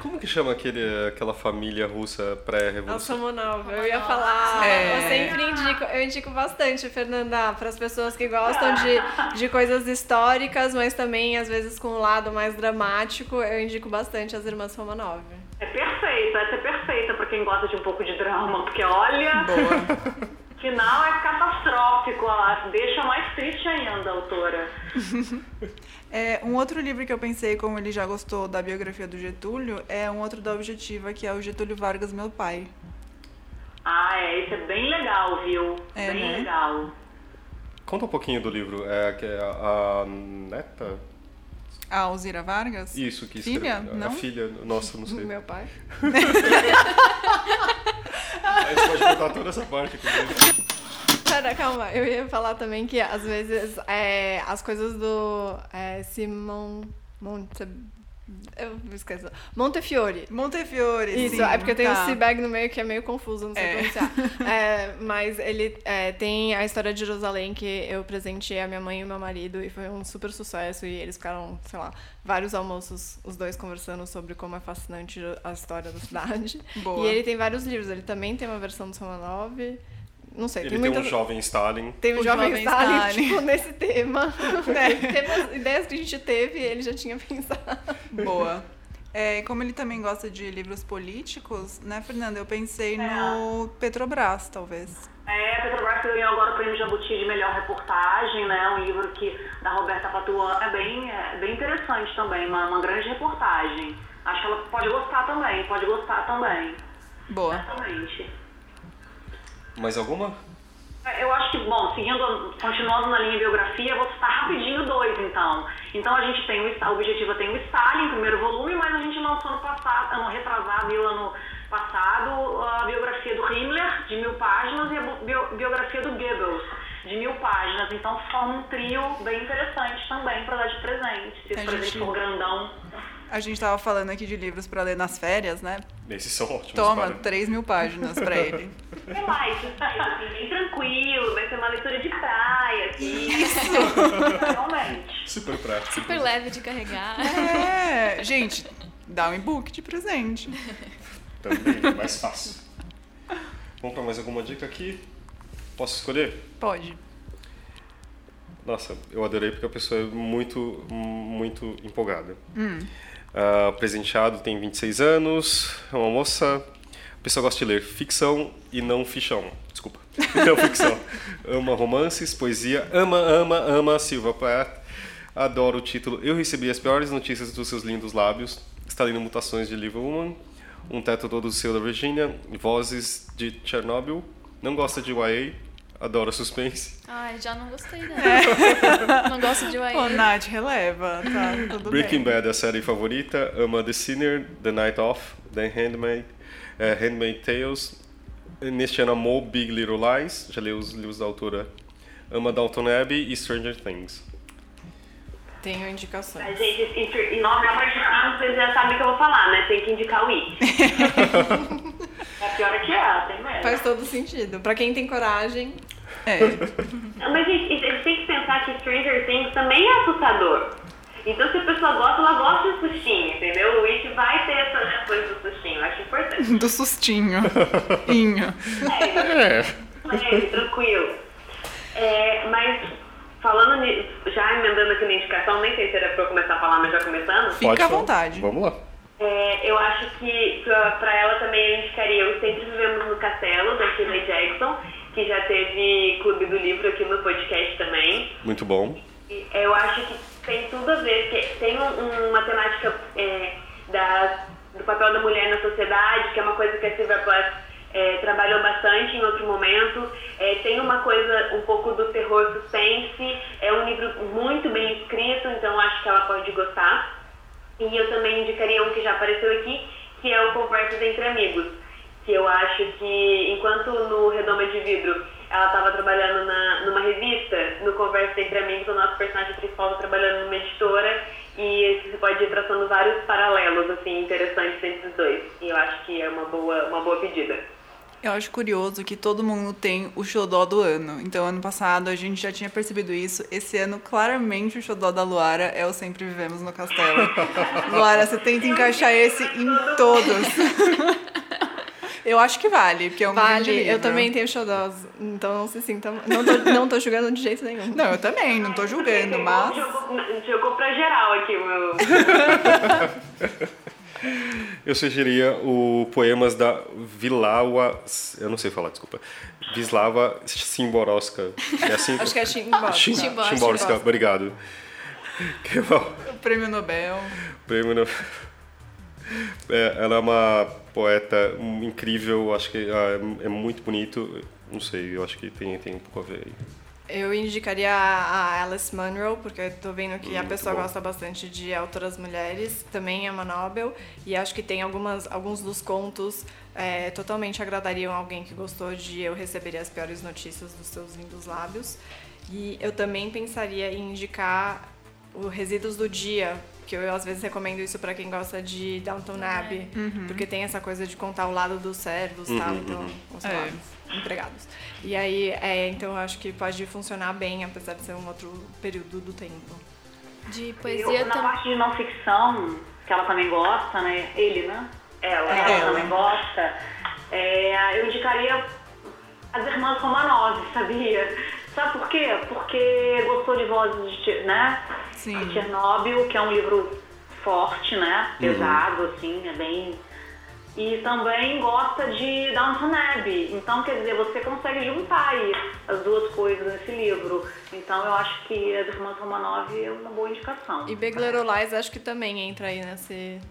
Speaker 2: Como que chama aquele, aquela família russa pré-revolução?
Speaker 6: Samonov, eu ia falar.
Speaker 3: É.
Speaker 6: Eu sempre indico, eu indico bastante, Fernanda, para as pessoas que gostam de, de coisas históricas, mas também às vezes com um lado mais dramático, eu indico bastante as irmãs Romanov.
Speaker 1: É perfeita, essa é perfeita pra quem gosta de um pouco de drama, porque olha,
Speaker 3: Boa. [LAUGHS]
Speaker 1: final é catastrófico, ela deixa mais triste ainda a autora. [LAUGHS]
Speaker 3: É, um outro livro que eu pensei, como ele já gostou da biografia do Getúlio, é um outro da Objetiva, que é o Getúlio Vargas, meu pai.
Speaker 1: Ah, é, isso é bem legal, viu?
Speaker 3: É,
Speaker 1: bem
Speaker 3: né?
Speaker 1: legal.
Speaker 2: Conta um pouquinho do livro. É, que é a, a neta?
Speaker 3: A Alzira Vargas?
Speaker 2: Isso, que
Speaker 3: Filha?
Speaker 2: escreve-
Speaker 3: Não?
Speaker 2: A filha, nossa, não sei.
Speaker 6: Meu pai. [LAUGHS]
Speaker 2: Aí você pode contar toda essa parte aqui.
Speaker 6: Pera, calma, eu ia falar também que às vezes é, as coisas do é, Simon Monte... Eu esqueço. Montefiore.
Speaker 3: Montefiore,
Speaker 6: Isso,
Speaker 3: sim,
Speaker 6: é porque tem
Speaker 3: tá.
Speaker 6: o Seabag no meio que é meio confuso, não sei
Speaker 3: É.
Speaker 6: pronunciar. [LAUGHS] É, mas ele é, tem a história de Jerusalém que eu presenteei a minha mãe e o meu marido e foi um super sucesso. E eles ficaram, sei lá, vários almoços, os dois conversando sobre como é fascinante a história da cidade. [LAUGHS]
Speaker 3: Boa.
Speaker 6: E ele tem vários livros. Ele também tem uma versão do Romanov. Não sei,
Speaker 2: Ele
Speaker 6: tem
Speaker 2: tem
Speaker 6: muitas.
Speaker 2: um jovem Stalin.
Speaker 6: Tem um jovem,
Speaker 3: jovem
Speaker 6: Stalin,
Speaker 3: Stalin.
Speaker 6: tipo, nesse tema. [LAUGHS] Temas, ideias que a gente teve, ele já tinha pensado.
Speaker 3: Boa. É, como ele também gosta de livros políticos, né, Fernanda? Eu pensei
Speaker 1: É.
Speaker 3: no Petrobras, talvez.
Speaker 1: É, a Petrobras ganhou agora o prêmio Jabuti de melhor reportagem, né? Um livro que da Roberta Patuan é bem, é bem interessante também, uma, uma grande reportagem. Acho que ela pode gostar também, pode gostar também.
Speaker 3: Boa.
Speaker 1: Exatamente.
Speaker 2: Mais alguma?
Speaker 1: É, Eu acho que, bom, seguindo, continuando na linha biografia, eu vou citar rapidinho dois, então. Então a gente tem o, o Objetiva tem o Stalin, primeiro volume, mas a gente lançou no passado, ano retrasado e o ano passado, a biografia do Himmler, de mil páginas, e a biografia do Goebbels, de mil páginas. Então forma um trio bem interessante também para dar de presente. Se
Speaker 3: A
Speaker 1: esse presente
Speaker 3: gente-
Speaker 1: for grandão.
Speaker 3: A gente tava falando aqui de livros pra ler nas férias, né?
Speaker 2: Esses são ótimos.
Speaker 3: Toma,
Speaker 2: para-
Speaker 3: 3 mil páginas pra ele.
Speaker 7: É mais, [LAUGHS] assim, bem tranquilo, vai ser uma leitura de praia, assim.
Speaker 1: Realmente.
Speaker 2: Super prático.
Speaker 4: Super leve de carregar.
Speaker 3: É, gente, dá um e-book de presente.
Speaker 2: Também, mais fácil. Vamos para mais alguma dica aqui? Posso escolher?
Speaker 3: Pode.
Speaker 2: Nossa, eu adorei porque a pessoa é muito, muito empolgada. Ah, presenteado tem 26 anos, é uma moça. A pessoa gosta de ler ficção e não fichão. Desculpa. [LAUGHS] Não ficção. ama romances, poesia, ama, ama, ama Silva Plath. Adoro o título Eu Recebi as Piores Notícias dos Seus Lindos Lábios. Está lendo Mutações de Liv Woman. Um Teto Todo Seu da Virgínia. Vozes de Chernobyl. Não gosta de YA. Adora suspense.
Speaker 4: Ai, já não gostei
Speaker 3: É.
Speaker 4: dela. [LAUGHS] Não gosto de
Speaker 3: Ô,
Speaker 4: YA.
Speaker 3: Nath, releva, tá? Tudo
Speaker 2: Breaking
Speaker 3: bem.
Speaker 2: Bad é a série favorita, ama The Sinner, The Night Of, The Handmaid, é, Handmaid Tales. Neste ano amou Big Little Lies, já leu os livros da autora. Ama Downton Abbey e Stranger Things.
Speaker 6: Tenho indicações.
Speaker 7: A gente, e, de carro, vocês já sabem o que eu vou falar, né? Tem que indicar o It. [LAUGHS]
Speaker 1: É pior que é, tem mesmo.
Speaker 6: Faz todo sentido. Pra quem tem coragem,
Speaker 3: É,
Speaker 7: Mas gente, eles têm que pensar que Stranger Things também é assustador. Então se a pessoa gosta, ela gosta de sustinho, entendeu? O It vai ter essa coisa do sustinho, eu acho importante. [LAUGHS]
Speaker 3: do sustinho. Inho.
Speaker 2: É.
Speaker 7: Leve, tranquilo. É, mas falando já emendando aqui na indicação, nem sei se era pra eu começar a falar, mas já começando.
Speaker 3: Fica
Speaker 2: Pode
Speaker 3: à vontade.
Speaker 2: Vamos lá.
Speaker 7: É, eu acho que pra, pra ela também eu indicaria o Sempre Vivemos no Castelo, da Shirley Jackson, que já teve Clube do Livro aqui no podcast também.
Speaker 2: Muito bom.
Speaker 7: E Eu acho que tem tudo a ver, porque tem um- uma temática é, da, do papel da mulher na sociedade, que é uma coisa que a Silvia Plath é, trabalhou bastante em outro momento. É, tem uma coisa um pouco do terror suspense, é um livro muito bem escrito, então acho que ela pode gostar. E eu também indicaria um que já apareceu aqui, que é o Conversas Entre Amigos, que eu acho que enquanto no Redoma de Vidro ela estava trabalhando na, numa revista, no Conversas Entre Amigos o nosso personagem principal está trabalhando numa editora e você pode ir traçando vários paralelos assim interessantes entre os dois. E eu acho que é uma boa, uma boa pedida.
Speaker 3: Eu acho curioso que todo mundo tem o xodó do ano. Então, ano passado a gente já tinha percebido isso. Esse ano, claramente, o xodó da Luara é o Sempre Vivemos no Castelo. [LAUGHS] Luara, você tenta encaixar esse em todos. [LAUGHS] Eu acho que vale, porque é um grande
Speaker 6: Vale,
Speaker 3: livro.
Speaker 6: eu também tenho xodós, então não se sinta. Não tô, não tô julgando de jeito nenhum.
Speaker 3: Não, eu também, não tô julgando, mas...
Speaker 1: Jogou, jogou pra geral aqui meu. [LAUGHS]
Speaker 2: Eu sugeriria o poemas da Vilawa. Eu não sei falar, desculpa. Vislava Szymborska. É assim?
Speaker 6: Acho que é
Speaker 4: Szymborska.
Speaker 2: Szymborska, obrigado. Que bom.
Speaker 3: O prêmio Nobel.
Speaker 2: Prêmio no- É, ela é uma poeta incrível, acho que ah, é muito bonito. Não sei, eu acho que tem, tem um pouco a ver aí.
Speaker 6: Eu indicaria a a Alice Munro, porque eu tô vendo que a
Speaker 2: Muito
Speaker 6: pessoa gosta bastante de autoras mulheres, também é uma Nobel, e acho que tem algumas, alguns dos contos é, totalmente agradariam alguém que gostou de Eu Receberia as Piores Notícias dos Seus Lindos Lábios. E eu também pensaria em indicar o Resíduos do Dia, que eu às vezes recomendo isso para quem gosta de Downton Abbey, porque tem essa coisa de contar o lado dos servos e tal, então, os
Speaker 3: É.
Speaker 6: empregados. E aí, é, então eu acho que pode funcionar bem, apesar de ser um outro período do tempo.
Speaker 4: De
Speaker 1: Eu,
Speaker 4: poesia
Speaker 1: na
Speaker 4: também.
Speaker 1: parte de não ficção, que ela também gosta, né? Ele, né? Ela, ela,
Speaker 3: Ela.
Speaker 1: também gosta. É, eu indicaria as irmãs Romanov, sabia? Sabe por quê? Porque gostou de Vozes de, né?
Speaker 3: Sim.
Speaker 1: de Chernobyl, que é um livro forte, né? Pesado, assim, é bem. E também gosta de Downton Abbey. Então, quer dizer, você consegue juntar aí as duas coisas nesse livro. Então, eu acho que as Irmãs Romanov é uma boa indicação.
Speaker 6: E Big Little Lies acho que também entra aí nesse. [LAUGHS]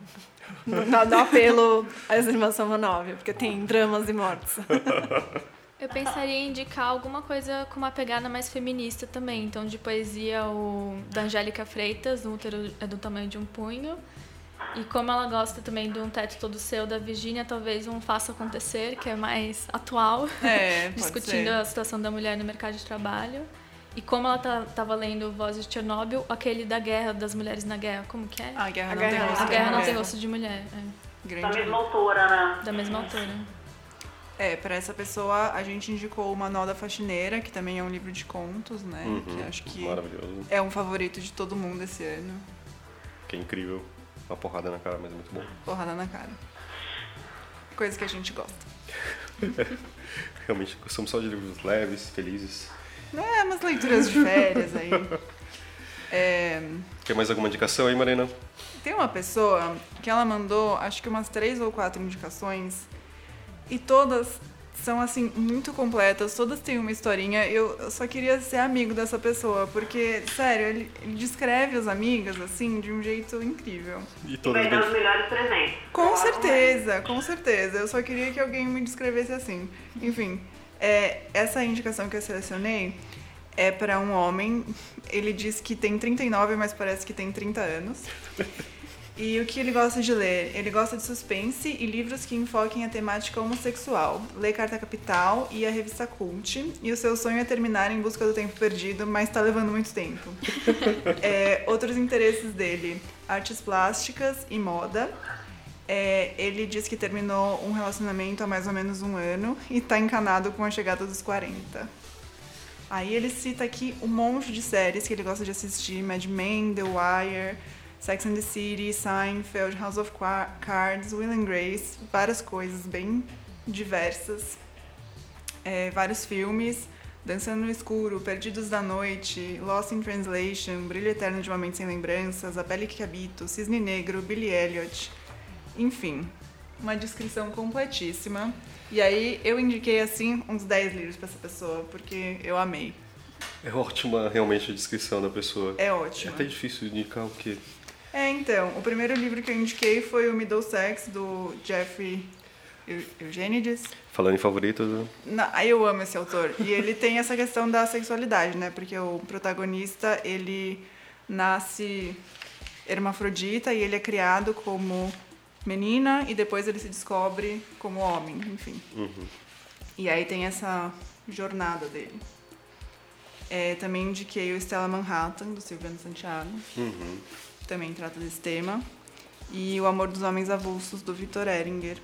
Speaker 6: No apelo às irmãs Romanov, porque tem dramas e mortes. [LAUGHS]
Speaker 4: Eu pensaria em indicar alguma coisa com uma pegada mais feminista também. Então, de poesia, o da Angélica Freitas, O útero é do tamanho de um punho. E como ela gosta também de um teto todo seu da Virgínia, talvez um Faça Acontecer, que é mais atual,
Speaker 3: É, [LAUGHS]
Speaker 4: discutindo
Speaker 3: ser.
Speaker 4: a situação da mulher no mercado de trabalho. E como ela tá, tava lendo Vozes de Chernobyl, aquele da guerra, das mulheres na guerra, como que é?
Speaker 3: A guerra
Speaker 6: A
Speaker 3: não
Speaker 6: guerra
Speaker 3: tem
Speaker 6: não
Speaker 3: rosto
Speaker 4: a guerra não tem rosto de mulher, é.
Speaker 1: Da mesma autora, né?
Speaker 4: da mesma autora.
Speaker 3: É, pra essa pessoa a gente indicou uma Nó da Faxineira, que também é um livro de contos, né? que acho que é um favorito de todo mundo esse ano.
Speaker 2: Que é incrível. Uma porrada na cara, mas é muito bom.
Speaker 3: Porrada na cara. Coisa que a gente gosta. [LAUGHS]
Speaker 2: Realmente, gostamos só de livros leves, felizes.
Speaker 3: É, umas leituras de férias aí. [LAUGHS] É,
Speaker 2: Quer mais alguma indicação aí, Marina?
Speaker 3: tem uma pessoa que ela mandou, acho que umas três ou quatro indicações, e todas são, assim, muito completas, todas têm uma historinha. Eu, eu só queria ser amigo dessa pessoa, porque, sério, ele, ele descreve as amigas, assim, de um jeito incrível.
Speaker 2: E
Speaker 1: E
Speaker 2: todas
Speaker 1: vai dar os melhores presentes.
Speaker 3: Com certeza, com certeza. Eu só queria que alguém me descrevesse assim. Enfim, é, essa indicação que eu selecionei é para um homem. Ele diz que tem 39, mas parece que tem 30 anos. [LAUGHS] E o que ele gosta de ler? Ele gosta de suspense e livros que enfoquem a temática homossexual. Lê Carta Capital e a revista Cult. E o seu sonho é terminar em busca do tempo perdido, mas tá levando muito tempo. [LAUGHS] É, outros interesses dele: artes plásticas e moda. É, ele diz que terminou um relacionamento há mais ou menos um ano e tá encanado com a chegada dos 40. Aí ele cita aqui um monte de séries que ele gosta de assistir: Mad Men, The Wire, Sex and the City, Seinfeld, House of Cards, Will and Grace, várias coisas bem diversas. É, vários filmes, Dançando no Escuro, Perdidos da Noite, Lost in Translation, Brilho Eterno de uma Mente Sem Lembranças, A Pele que Habito, Cisne Negro, Billy Elliot. Enfim, uma descrição completíssima. E aí eu indiquei assim uns 10 livros pra essa pessoa, porque eu amei.
Speaker 2: É ótima realmente a descrição da pessoa.
Speaker 3: É
Speaker 2: É
Speaker 3: ótimo.
Speaker 2: até difícil indicar o quê?
Speaker 3: É, então, o primeiro livro que eu indiquei foi o Middle Sex, do Jeffrey Eu- Eugenides.
Speaker 2: Falando em favoritos, né?
Speaker 3: Aí eu amo esse autor. E ele [LAUGHS] tem essa questão da sexualidade, né? Porque o protagonista, ele nasce hermafrodita e ele é criado como menina e depois ele se descobre como homem, enfim. E aí tem essa jornada dele. É, também indiquei o Stella Manhattan, do Silviano Santiago. Também trata desse tema. E O Amor dos Homens Avulsos, do Victor Eringer.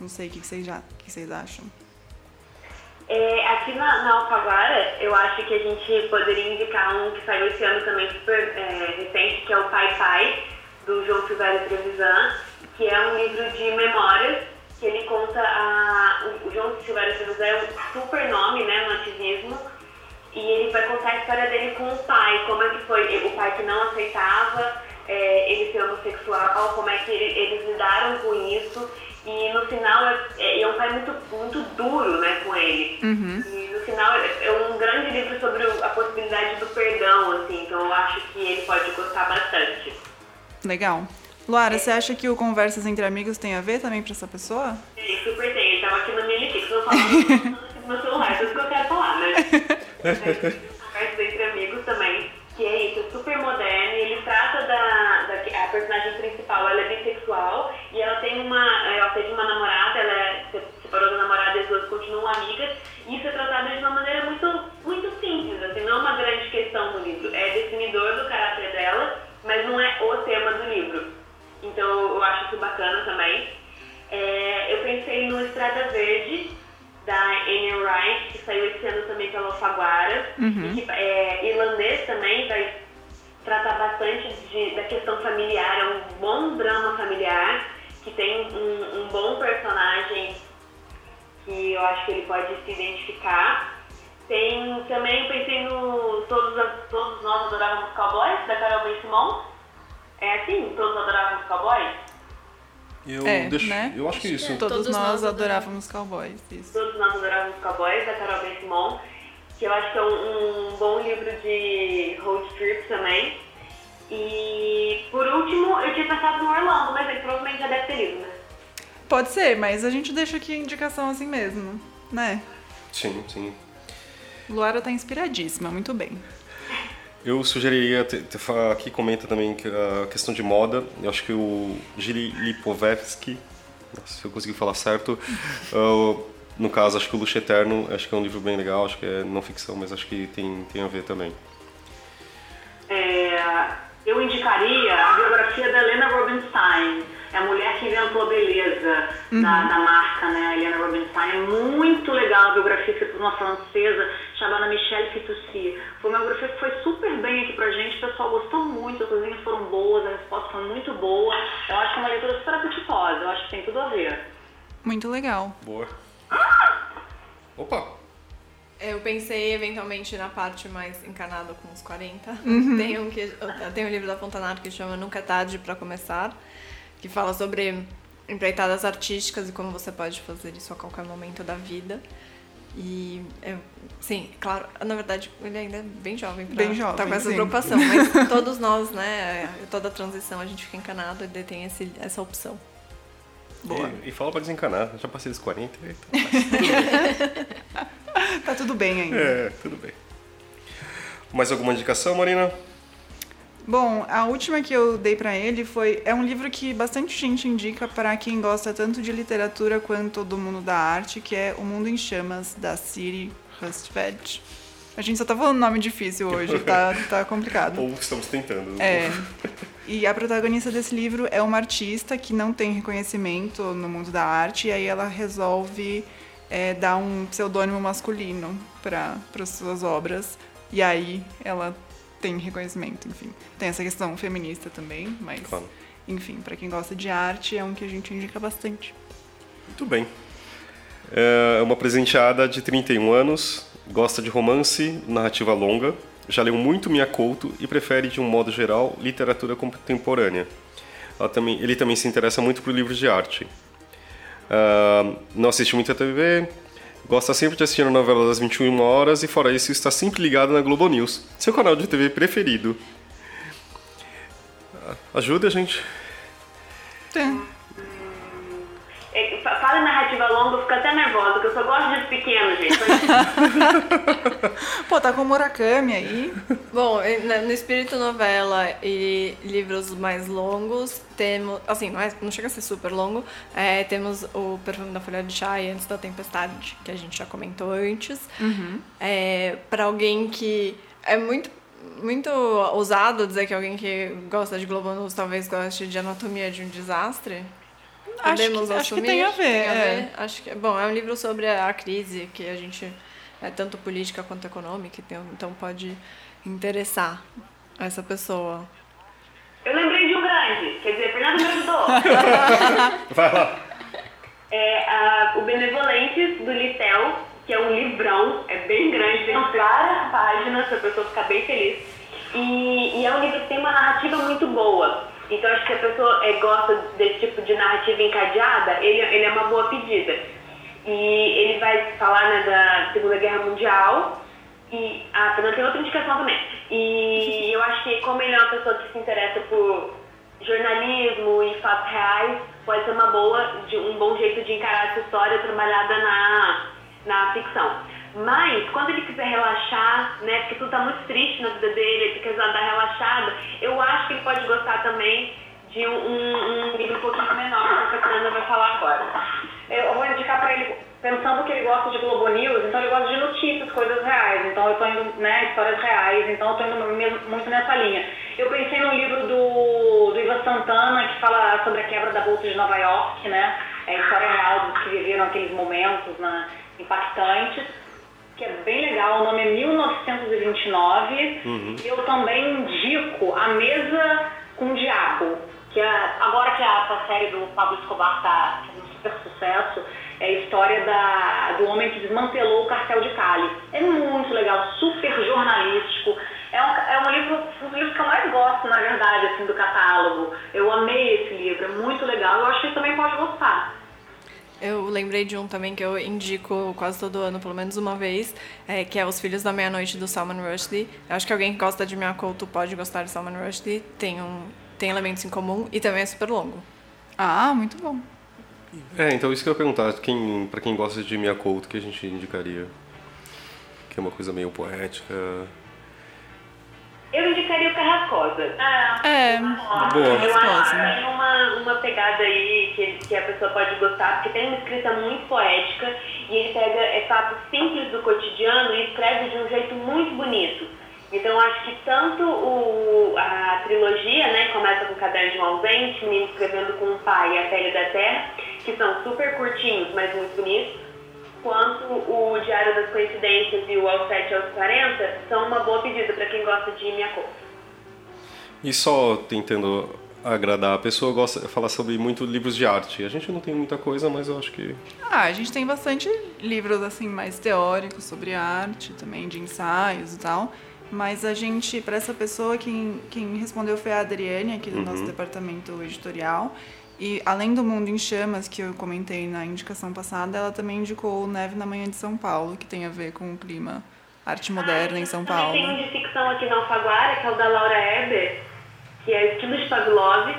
Speaker 3: Não sei o que vocês, já, o que vocês acham.
Speaker 7: É, aqui na, na Alfaguara, eu acho que a gente poderia indicar um que saiu esse ano também super é, recente, que é o Pai Pai, do João Silvério Trevisan, que é um livro de memórias que ele conta a. O, o João Silvério Trevisan é um super nome né, no ativismo, e ele vai contar a história dele com o pai, como é que foi o pai que não aceitava é, ele ser homossexual, como é que ele, eles lidaram com isso. E no final é, é, é, um pai muito, muito duro né, com ele.
Speaker 3: Uhum.
Speaker 7: E no final é, é um grande livro sobre a possibilidade do perdão, assim, então eu acho que ele pode gostar bastante.
Speaker 3: Legal. Luara, você acha que o Conversas Entre Amigos tem a ver também pra essa pessoa?
Speaker 7: Sim, super tem. Ele tava aqui na minha lista, eu falando [LAUGHS] no meu celular, tudo que eu quero falar, né? [LAUGHS] Conversas Entre Amigos também, que é isso, super moderno, ele trata da, da a personagem principal, ela é bissexual, e ela tem uma, ela teve uma namorada, ela é, se separou da namorada e as duas continuam amigas, e isso é tratado de uma maneira muito, muito simples, assim, não é uma grande questão no livro, é definidor do caráter dela, mas não é o tema do livro. Então eu acho isso bacana também. É, eu pensei no Estrada Verde, da Anne Wright, que saiu esse ano também pela Alfaguara,
Speaker 3: Uhum.
Speaker 7: e que é irlandês também, vai tratar bastante de, da questão familiar, é um bom drama familiar, que tem um, um bom personagem que eu acho que ele pode se identificar. Tem também, pensei no Todos, Todos Nós Adorávamos Cowboys, da Carol Ben Simon. É assim? Todos Adorávamos Cowboys?
Speaker 2: Eu,
Speaker 3: É,
Speaker 2: deixo,
Speaker 3: né?
Speaker 2: eu acho que isso.
Speaker 3: Todos,
Speaker 4: Todos
Speaker 3: nós,
Speaker 4: nós
Speaker 3: adorávamos cowboys. Isso.
Speaker 7: Todos Nós Adorávamos Cowboys, da Carol Ben Simon. Que eu acho que é um, um bom livro de road trip também. E por último, eu tinha pensado no Orlando, mas ele provavelmente já deve ter lido, né?
Speaker 3: Pode ser, mas a gente deixa aqui a indicação assim mesmo, né?
Speaker 2: Sim, sim.
Speaker 3: Luara tá inspiradíssima, muito bem.
Speaker 2: Eu sugeriria, te- te fa- aqui comenta também que a questão de moda, eu acho que o Gili Lipovetsky, se eu conseguir falar certo, [LAUGHS] uh, no caso acho que o Luxo Eterno, acho que é um livro bem legal, acho que é não ficção, mas acho que tem, tem a ver também.
Speaker 1: É, eu indicaria a biografia da Helena Rubinstein, é a mulher que inventou a beleza da, da marca, né? A Helena Rubinstein. É muito legal a biografia feita por uma francesa chamada Michelle Fitoussi. Foi uma biografia que foi super bem aqui pra gente, o pessoal gostou muito, as coisinhas foram boas, a resposta foi muito boa. Eu acho que é uma leitura super apetitosa, eu acho que tem tudo a ver.
Speaker 3: Muito legal.
Speaker 2: Boa. Opa!
Speaker 6: Eu pensei eventualmente na parte mais encanada com os 40. Tem, um que, tem um livro da Fontanaro que chama Nunca é Tarde para Começar, que fala sobre empreitadas artísticas e como você pode fazer isso a qualquer momento da vida. E, eu, sim, claro, na verdade, ele ainda é bem jovem pra
Speaker 3: Bem jovem,
Speaker 6: tá com essa
Speaker 3: sim.
Speaker 6: preocupação, mas [LAUGHS] todos nós, né, toda transição a gente fica encanado e tem esse, essa opção.
Speaker 3: Boa.
Speaker 2: E, e fala pra desencanar, já passei dos 40, eita. [LAUGHS] [LAUGHS]
Speaker 3: Tá tudo bem ainda.
Speaker 2: É, tudo bem. Mais alguma indicação, Marina?
Speaker 3: Bom, a última que eu dei pra ele foi é um livro que bastante gente indica para quem gosta tanto de literatura quanto do mundo da arte, que é O Mundo em Chamas da Siri Hustvedt. A gente só tá falando nome difícil hoje, tá, [LAUGHS] tá complicado.
Speaker 2: Ou estamos tentando.
Speaker 3: É. E a protagonista desse livro é uma artista que não tem reconhecimento no mundo da arte, e aí ela resolve é, dar um pseudônimo masculino para as suas obras, e aí ela tem reconhecimento, enfim. Tem essa questão feminista também, mas,
Speaker 2: Claro.
Speaker 3: enfim, para quem gosta de arte, é um que a gente indica bastante.
Speaker 2: Muito bem. É uma presenteada de 31 anos, gosta de romance, narrativa longa, já leu muito Mia Couto e prefere, de um modo geral, literatura contemporânea. Ela também, ele também se interessa muito por livros de arte. Ah, não assiste muito a TV, gosta sempre de assistir a novela das 21 horas e, fora isso, está sempre ligado na Globo News, seu canal de TV preferido. Ajuda gente.
Speaker 3: Então,
Speaker 7: narrativa longa, eu fico até nervosa, porque eu só gosto de livros pequenos, gente. [LAUGHS]
Speaker 3: Pô, tá com o Murakami aí.
Speaker 6: Bom, no espírito novela e livros mais longos, temos. Assim, não, é- não chega a ser super longo. é, temos o Perfume da Folha de Chá e Antes da Tempestade, que a gente já comentou antes. É, para alguém que é muito. Muito ousado dizer que alguém que gosta de Globo News talvez goste de Anatomia de um Desastre.
Speaker 3: Acho
Speaker 6: Podemos
Speaker 3: que- acho que
Speaker 6: assumir?
Speaker 3: tem a ver, é.
Speaker 6: ver? Acho que, bom, é um livro sobre a crise que a gente é tanto política quanto econômica, então- então pode interessar essa pessoa.
Speaker 7: Eu lembrei de um grande, quer dizer, Fernando me ajudou. [LAUGHS]
Speaker 2: Vai lá.
Speaker 7: É a- o Benevolentes, do Litel, que é um livrão, é bem grande, tem várias páginas pra pessoa ficar bem feliz. E, e é um livro que tem uma narrativa muito boa. Então acho que se a pessoa é, gosta desse tipo de narrativa encadeada, ele, ele é uma boa pedida. E ele vai falar né, da Segunda Guerra Mundial. E a Fernanda tem outra indicação também. E eu acho que como ele é uma pessoa que se interessa por jornalismo e fatos reais, pode ser uma boa, um bom jeito de encarar essa história trabalhada na, na ficção. Mas, quando ele quiser relaxar, né, porque tudo tá muito triste na vida dele, ele quer dar relaxada, eu acho que ele pode gostar também de um, um, livro um pouquinho menor, que a Fernanda vai falar agora. Eu vou indicar pra ele, pensando que ele gosta de Globo News, então ele gosta de notícias, coisas reais, então eu tô indo, né, histórias reais, então eu tô indo muito nessa linha. Eu pensei no livro do, do Ivan Santana, que fala sobre a quebra da Bolsa de Nova York, né, é história real dos que viveram aqueles momentos né, impactantes que é bem legal, o nome é 1929. E eu também indico A Mesa com o Diabo, que é, agora que a, essa série do Pablo Escobar está fazendo super sucesso, é a história da, do homem que desmantelou o cartel de Cali. É muito legal, super jornalístico. É um, é um livro, um dos livros que eu mais gosto, na verdade, assim, do catálogo. Eu amei esse livro, é muito legal. Eu acho que você também pode gostar.
Speaker 6: Eu lembrei de um também que eu indico quase todo ano, pelo menos uma vez, é, que é Os Filhos da Meia-Noite, do Salman Rushdie. Eu acho que alguém que gosta de Miyakoto pode gostar de Salman Rushdie, tem, um, tem elementos em comum e também é super longo.
Speaker 3: Ah, muito bom.
Speaker 2: É, então isso que eu ia perguntar, quem, pra quem gosta de Miyakoto, que a gente indicaria? Que é uma coisa meio poética.
Speaker 7: Eu indicaria o Carrascosa.
Speaker 3: É,
Speaker 2: Boa.
Speaker 7: Eu acho que
Speaker 3: Carrascosa.
Speaker 7: tem uma, uma pegada aí que, que a pessoa pode gostar, porque tem uma escrita muito poética e ele pega é, fatos simples do cotidiano e escreve de um jeito muito bonito. Então eu acho que tanto o, a trilogia, né, começa com o Caderno de um Ausente, Menino Escrevendo com o Pai e A Pele da Terra, que são super curtinhos, mas muito bonitos, quanto o Diário das Coincidências e o Aos 7 aos 40 são uma boa pedida para quem gosta de Miyako.
Speaker 2: E só tentando agradar a pessoa, gosta de falar sobre muito livros de arte. A gente não tem muita coisa, mas eu acho que.
Speaker 3: Ah, a gente tem bastante livros assim mais teóricos sobre arte, também de ensaios e tal. Mas a gente, para essa pessoa, quem, quem respondeu foi a Adriane, aqui do nosso departamento editorial. E além do Mundo em Chamas, que eu comentei na indicação passada, ela também indicou o Neve na Manhã de São Paulo, que tem a ver com o clima arte moderna em São Paulo.
Speaker 7: Tem um de ficção aqui na Alfaguara, que é o da Laura Eber, que é Estilo de Pavlov,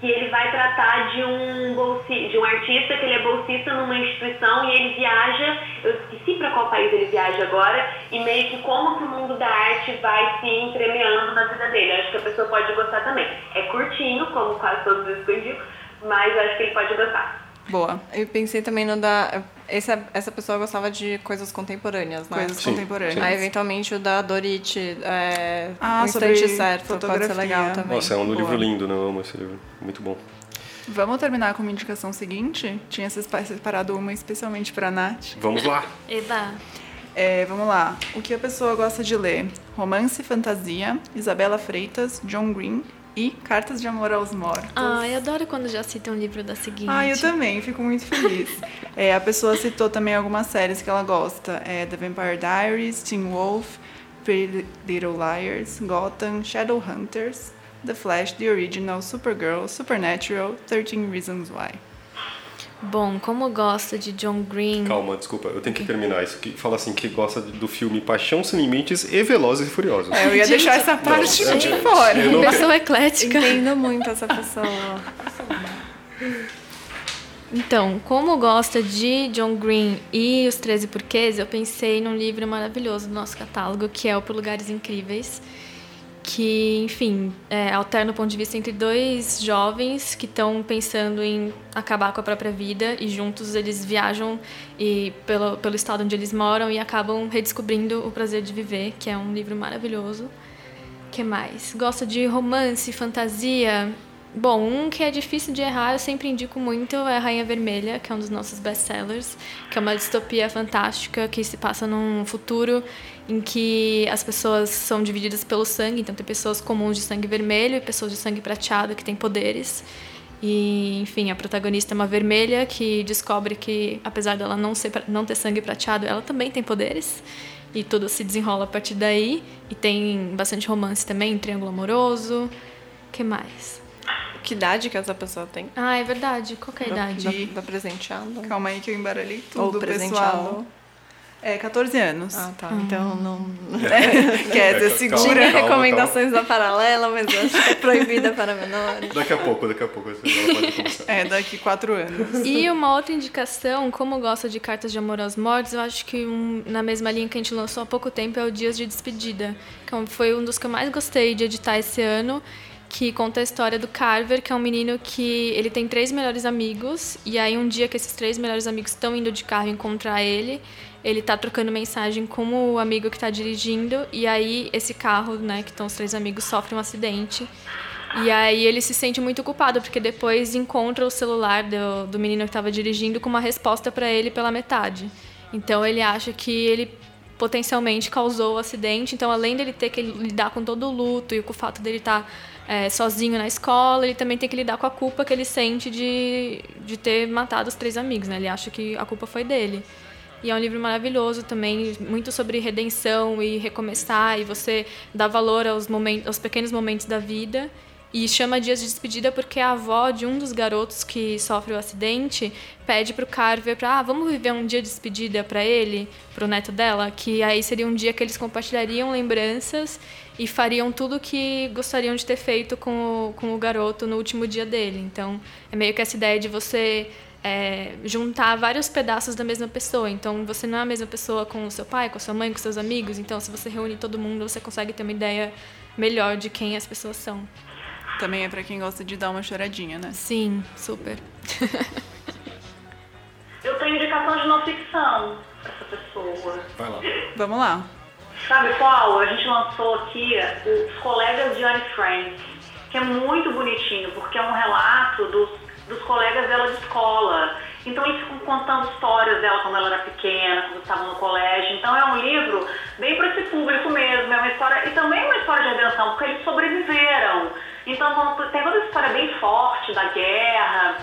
Speaker 7: que ele vai tratar de um, de um artista que ele é bolsista numa instituição e ele viaja, eu esqueci para qual país ele viaja agora, e meio que como que o mundo da arte vai se entremeando na vida dele. Acho que a pessoa pode gostar também. É curtinho, como quase todos os que eu indico, mas acho que ele pode gostar.
Speaker 3: Boa.
Speaker 6: Eu pensei também no da. Essa, essa pessoa gostava de coisas contemporâneas, né?
Speaker 3: Coisas
Speaker 2: Sim,
Speaker 3: contemporâneas.
Speaker 6: Aí, eventualmente, o da Dorit, é,
Speaker 3: Ah,
Speaker 6: o instante certo, pode
Speaker 3: fotografia.
Speaker 6: ser legal também.
Speaker 2: Nossa, é um
Speaker 3: Boa.
Speaker 2: livro lindo, né? Eu amo esse livro. Muito bom.
Speaker 3: Vamos terminar com uma indicação seguinte? Tinha separado uma especialmente para Nath.
Speaker 2: Vamos lá!
Speaker 4: Eba.
Speaker 3: É, vamos lá. O que a pessoa gosta de ler? Romance e fantasia, Isabela Freitas, John Green e Cartas de Amor aos Mortos.
Speaker 4: Ai, adoro quando já cita um livro da seguinte.
Speaker 3: Ah, eu também, fico muito feliz. [LAUGHS] É, a pessoa citou também algumas séries que ela gosta. É The Vampire Diaries, Teen Wolf, Pretty Little Liars, Gotham, Shadowhunters, The Flash, The Original, Supergirl, Supernatural, 13 Reasons Why.
Speaker 4: Bom, como gosta de John Green.
Speaker 2: Calma, desculpa, eu tenho que terminar isso. Que fala assim que gosta do filme Paixão Sem Limites e Velozes e Furiosos.
Speaker 3: É, eu ia
Speaker 4: Gente,
Speaker 3: deixar essa parte
Speaker 2: eu-
Speaker 3: de
Speaker 2: eu-
Speaker 3: fora.
Speaker 2: não-
Speaker 4: Pessoa eclética.
Speaker 6: Entendo muito essa pessoa.
Speaker 4: Então, como gosta de John Green e os 13 Porquês, eu pensei num livro maravilhoso do nosso catálogo, que é o Por Lugares Incríveis, que, enfim, é, alterna o ponto de vista entre dois jovens que estão pensando em acabar com a própria vida e juntos eles viajam e pelo, pelo estado onde eles moram e acabam redescobrindo o prazer de viver, que é um livro maravilhoso. que mais? Gosta de romance, fantasia? Bom, um que é difícil de errar, eu sempre indico muito, é a Rainha Vermelha, que é um dos nossos best-sellers, que é uma distopia fantástica que se passa num futuro em que as pessoas são divididas pelo sangue, então tem pessoas comuns de sangue vermelho e pessoas de sangue prateado que têm poderes. E, enfim, a protagonista é uma vermelha que descobre que, apesar dela não, ser, não ter sangue prateado, ela também tem poderes. E tudo se desenrola a partir daí. E tem bastante romance também, triângulo amoroso. Que mais?
Speaker 6: Que idade que essa pessoa tem?
Speaker 4: Ah, é verdade. Qual que é a idade?
Speaker 6: Da, da presenteada?
Speaker 3: Calma aí que eu embaralhei
Speaker 6: Ou
Speaker 3: tudo,
Speaker 6: presenteado.
Speaker 3: pessoal. É, 14 anos.
Speaker 6: Ah, tá. Então não. [LAUGHS]
Speaker 3: Quer dizer,
Speaker 2: Calma,
Speaker 3: segura.
Speaker 2: Calma,
Speaker 6: recomendações da paralela, mas eu acho que é proibida para menores.
Speaker 2: Daqui a pouco, daqui a pouco. Ela pode começar.
Speaker 3: É, daqui 4 anos.
Speaker 4: E uma outra indicação, como gosta de cartas de amor aos mortos, eu acho que um, na mesma linha que a gente lançou há pouco tempo é o Dias de Despedida, que é foi um dos que eu mais gostei de editar esse ano, que conta a história do Carver, que é um menino que ele tem três melhores amigos, e aí um dia que esses três melhores amigos estão indo de carro encontrar ele, ele tá trocando mensagem com o amigo que tá dirigindo, e aí esse carro, né, que estão os três amigos, sofre um acidente. E aí ele se sente muito culpado, porque depois encontra o celular do, do menino que estava dirigindo com uma resposta para ele pela metade. Então ele acha que ele potencialmente causou o acidente. Então, além dele ter que lidar com todo o luto e com o fato dele estar é, sozinho na escola, ele também tem que lidar com a culpa que ele sente de, de ter matado os três amigos. Né? Ele acha que a culpa foi dele. E é um livro maravilhoso também, muito sobre redenção e recomeçar e você dar valor aos, momentos, aos pequenos momentos da vida. E chama Dias de Despedida porque a avó de um dos garotos que sofre o acidente pede pro Carver para, ah, vamos viver um dia de despedida para ele, pro neto dela, que aí seria um dia que eles compartilhariam lembranças e fariam tudo o que gostariam de ter feito com o, com o garoto no último dia dele. Então, é meio que essa ideia de você é, juntar vários pedaços da mesma pessoa. Então, você não é a mesma pessoa com o seu pai, com a sua mãe, com seus amigos. Então, se você reúne todo mundo, você consegue ter uma ideia melhor de quem as pessoas são.
Speaker 3: Também é pra quem gosta de dar uma choradinha, né?
Speaker 4: Sim, super. [LAUGHS]
Speaker 1: Eu tenho indicação de não ficção pra essa pessoa.
Speaker 2: Vai lá.
Speaker 3: Vamos lá.
Speaker 1: Sabe qual? A gente lançou aqui Os Colegas de Anne Frank, que é muito bonitinho, porque é um relato dos, dos colegas dela de escola. Então eles ficam contando histórias dela quando ela era pequena, quando estavam no colégio. Então é um livro bem para esse público mesmo. É uma história, e também é uma história de redenção, porque eles sobreviveram. Então tem toda essa história bem forte da guerra,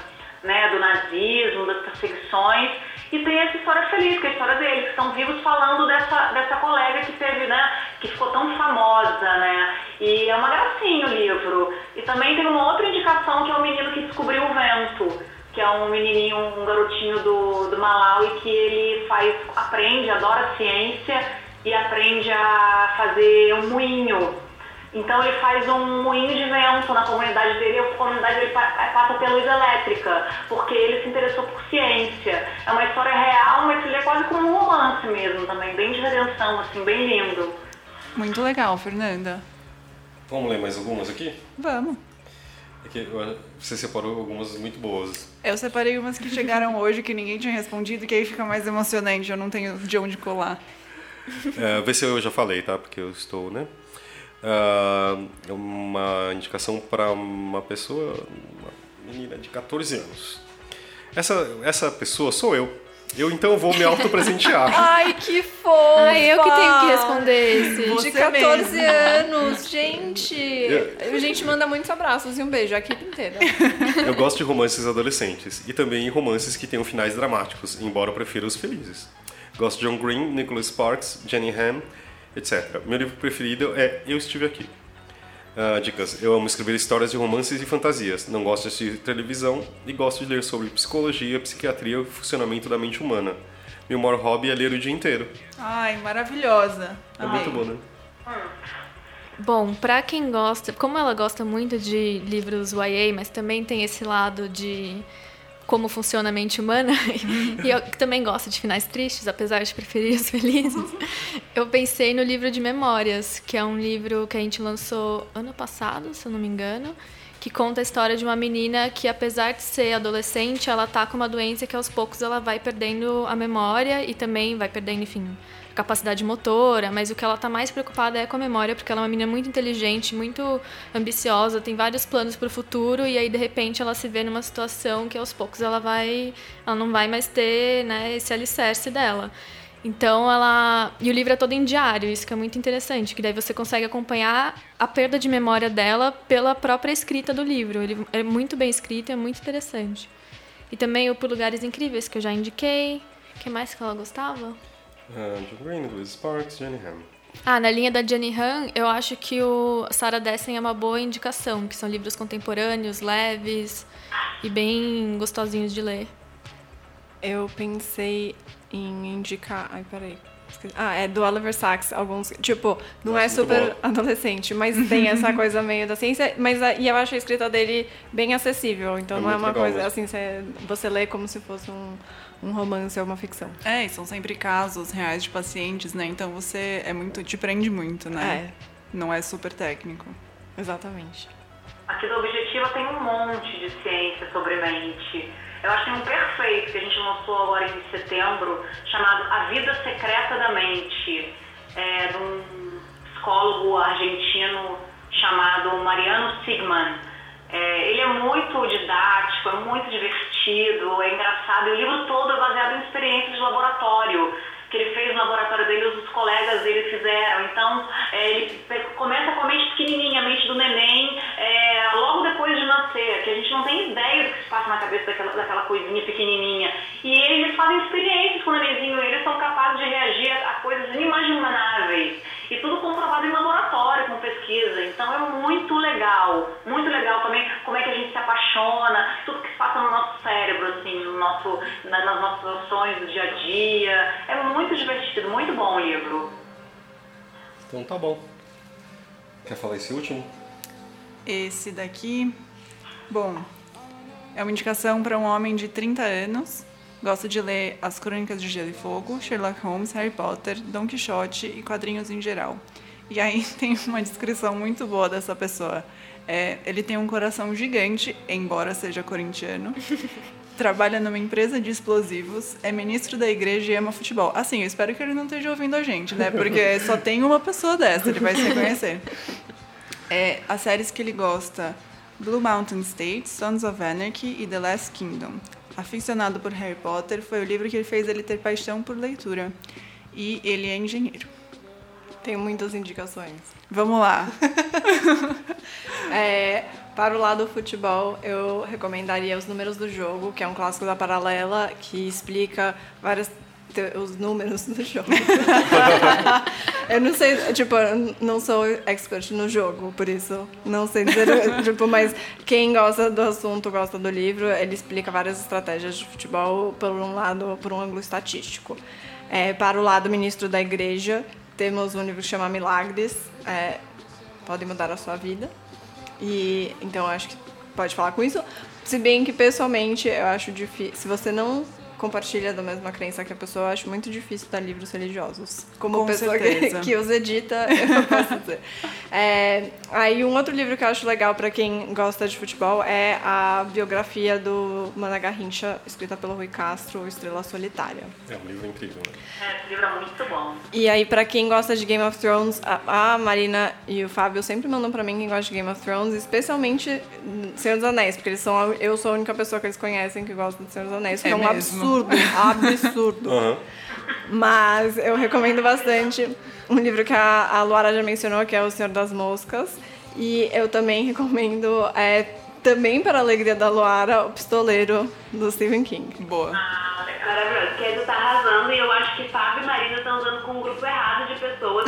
Speaker 1: né, do nazismo, das perseguições. E tem essa história feliz, que é a história deles, que estão vivos falando dessa, dessa colega que teve, né, que ficou tão famosa, né? E é uma gracinha o livro. E também tem uma outra indicação que é o menino que descobriu o vento, que é um menininho, um garotinho do, do Malawi que ele faz, aprende, adora ciência e aprende a fazer um moinho. Então ele faz um moinho de vento na comunidade dele e a comunidade dele pa- passa a ter luz elétrica, porque ele se interessou por ciência. É uma história real, mas ele é quase como um romance mesmo também, bem de redenção, assim, bem lindo.
Speaker 3: Muito legal, Fernanda.
Speaker 2: Vamos ler mais algumas aqui?
Speaker 3: Vamos.
Speaker 2: É você separou algumas muito boas.
Speaker 3: Eu separei umas que chegaram [LAUGHS] hoje que ninguém tinha respondido, que aí fica mais emocionante, eu não tenho de onde colar.
Speaker 2: É, vê se eu já falei, tá? Porque eu estou, né? Ah, é uma indicação para uma pessoa, uma menina de 14 anos. Essa, essa pessoa sou eu. Eu então vou me autopresentear. [LAUGHS]
Speaker 6: Ai, que fofa!
Speaker 4: Ai, eu que tenho que responder esse.
Speaker 3: Você
Speaker 6: De 14
Speaker 3: mesmo.
Speaker 6: anos, gente! A gente manda muitos abraços e um beijo, a equipe inteira.
Speaker 2: Eu gosto de romances adolescentes e também romances que tenham finais dramáticos, embora eu prefira os felizes. Gosto de John Green, Nicholas Sparks, Jenny Han, etc. Meu livro preferido é Eu Estive Aqui. Ah, dicas: Eu amo escrever histórias de romances e fantasias. Não gosto de assistir televisão e gosto de ler sobre psicologia, psiquiatria e o funcionamento da mente humana. Meu maior hobby é ler o dia inteiro.
Speaker 3: Ai, maravilhosa.
Speaker 2: É
Speaker 3: Amei.
Speaker 2: muito bom, né?
Speaker 4: Bom, pra quem gosta, como ela gosta muito de livros YA, mas também tem esse lado de como funciona a mente humana, e eu que também gosto de finais tristes, apesar de preferir os felizes, [LAUGHS] eu pensei no livro de memórias, que é um livro que a gente lançou ano passado, se eu não me engano, que conta a história de uma menina que, apesar de ser adolescente, ela tá com uma doença que aos poucos ela vai perdendo a memória e também vai perdendo, enfim, capacidade motora, mas o que ela tá mais preocupada é com a memória, porque ela é uma menina muito inteligente, muito ambiciosa, tem vários planos para o futuro e aí de repente ela se vê numa situação que aos poucos ela vai, ela não vai mais ter, né, esse alicerce dela. Então ela. E o livro é todo em diário, isso que é muito interessante, que daí você consegue acompanhar a perda de memória dela pela própria escrita do livro. Ele é muito bem escrito, é muito interessante. E também o Por Lugares Incríveis, que eu já indiquei. O que mais que ela gostava?
Speaker 2: Uh, John Green, Louise Sparks, Jenny Han.
Speaker 4: Ah, na linha da Jenny Han, eu acho que o Sarah Dessen é uma boa indicação, que são livros contemporâneos, leves e bem gostosinhos de ler.
Speaker 6: Eu pensei em indicar. Ai, peraí. Ah, é do Oliver Sacks, alguns. Tipo, não Nossa, é super adolescente, mas tem [LAUGHS] essa coisa meio da ciência. Mas, e eu acho a escrita dele bem acessível. Então é não é uma coisa mesmo. assim, você, você lê como se fosse um, um romance ou uma ficção.
Speaker 3: É, e são sempre casos reais de pacientes, né? Então você é muito. te prende muito, né? É. Não é super técnico.
Speaker 6: Exatamente.
Speaker 1: Aqui do Objetiva tem um monte de ciência sobre mente eu acho que tem um perfeito que a gente lançou agora em setembro, chamado A Vida Secreta da Mente, é, de um psicólogo argentino chamado Mariano Sigman. É, ele é muito didático, é muito divertido, é engraçado. E o livro todo é baseado em experiências de laboratório que ele fez no laboratório dele, os colegas dele fizeram. Então, é, ele começa com a mente pequenininha, a mente do neném, é, logo depois de nascer, que a gente não tem ideia do que se passa na cabeça daquela, daquela coisinha pequenininha. E eles fazem experiências com o nenenzinho, eles são capazes de reagir a coisas inimagináveis. E tudo comprovado em laboratório, com pesquisa. Então é muito legal, muito legal também como é que a gente se apaixona, tudo que se passa no nosso cérebro, assim, no nosso, nas nossas ações do dia a dia. É muito divertido, muito bom o livro.
Speaker 2: Então tá bom. Quer falar esse último?
Speaker 3: Esse daqui, bom, é uma indicação para um homem de 30 anos Gosta de ler As Crônicas de Gelo e Fogo, Sherlock Holmes, Harry Potter, Don Quixote e quadrinhos em geral. E aí [LAUGHS] tem uma descrição muito boa dessa pessoa. É, ele tem um coração gigante, embora seja corintiano. [LAUGHS] trabalha numa empresa de explosivos, é ministro da igreja e ama futebol. Assim, eu espero que ele não esteja ouvindo a gente, né? Porque [LAUGHS] só tem uma pessoa dessa, ele vai se reconhecer. É, as séries que ele gosta: Blue Mountain State, Sons of Anarchy e The Last Kingdom. Aficionado por Harry Potter, foi o livro que fez ele ter paixão por leitura. E ele é engenheiro.
Speaker 6: Tenho muitas indicações.
Speaker 3: Vamos lá. [LAUGHS]
Speaker 6: é, para o lado do futebol, eu recomendaria Os Números do Jogo, que é um clássico da Paralela, que explica várias os números do jogo. [LAUGHS] eu não sei, tipo, não sou expert no jogo, por isso não sei dizer, tipo, mas quem gosta do assunto, gosta do livro, ele explica várias estratégias de futebol por um lado, por um ângulo estatístico. É, para o lado ministro da igreja, temos um livro que chama Milagres, é, pode mudar a sua vida. E então acho que pode falar com isso. Se bem que pessoalmente eu acho difícil, se você não compartilha da mesma crença que a pessoa, eu acho muito difícil dar livros religiosos. Como Com pessoa que, que, os edita, [LAUGHS] eu posso dizer. É, aí um outro livro que eu acho legal para quem gosta de futebol é a biografia do Mana Garrincha, escrita pelo Rui Castro, Estrela Solitária.
Speaker 2: É um livro incrível, né?
Speaker 1: É, esse livro é muito bom.
Speaker 6: E aí, para quem gosta de Game of Thrones, a, a Marina e o Fábio sempre mandam para mim quem gosta de Game of Thrones, especialmente Senhor dos Anéis, porque eles são, eu sou a única pessoa que eles conhecem que gosta de Senhor dos Anéis, que é, é um mesmo. absurdo absurdo, absurdo. Uhum. Mas eu recomendo bastante um livro que a, a Luara já mencionou, que é O Senhor das Moscas. E eu também recomendo, é, também para a alegria da Luara, O Pistoleiro, do Stephen King.
Speaker 3: Boa.
Speaker 1: Ah, maravilhoso. Kedo tá arrasando e eu acho que Fábio e Marina estão andando com um grupo errado de pessoas.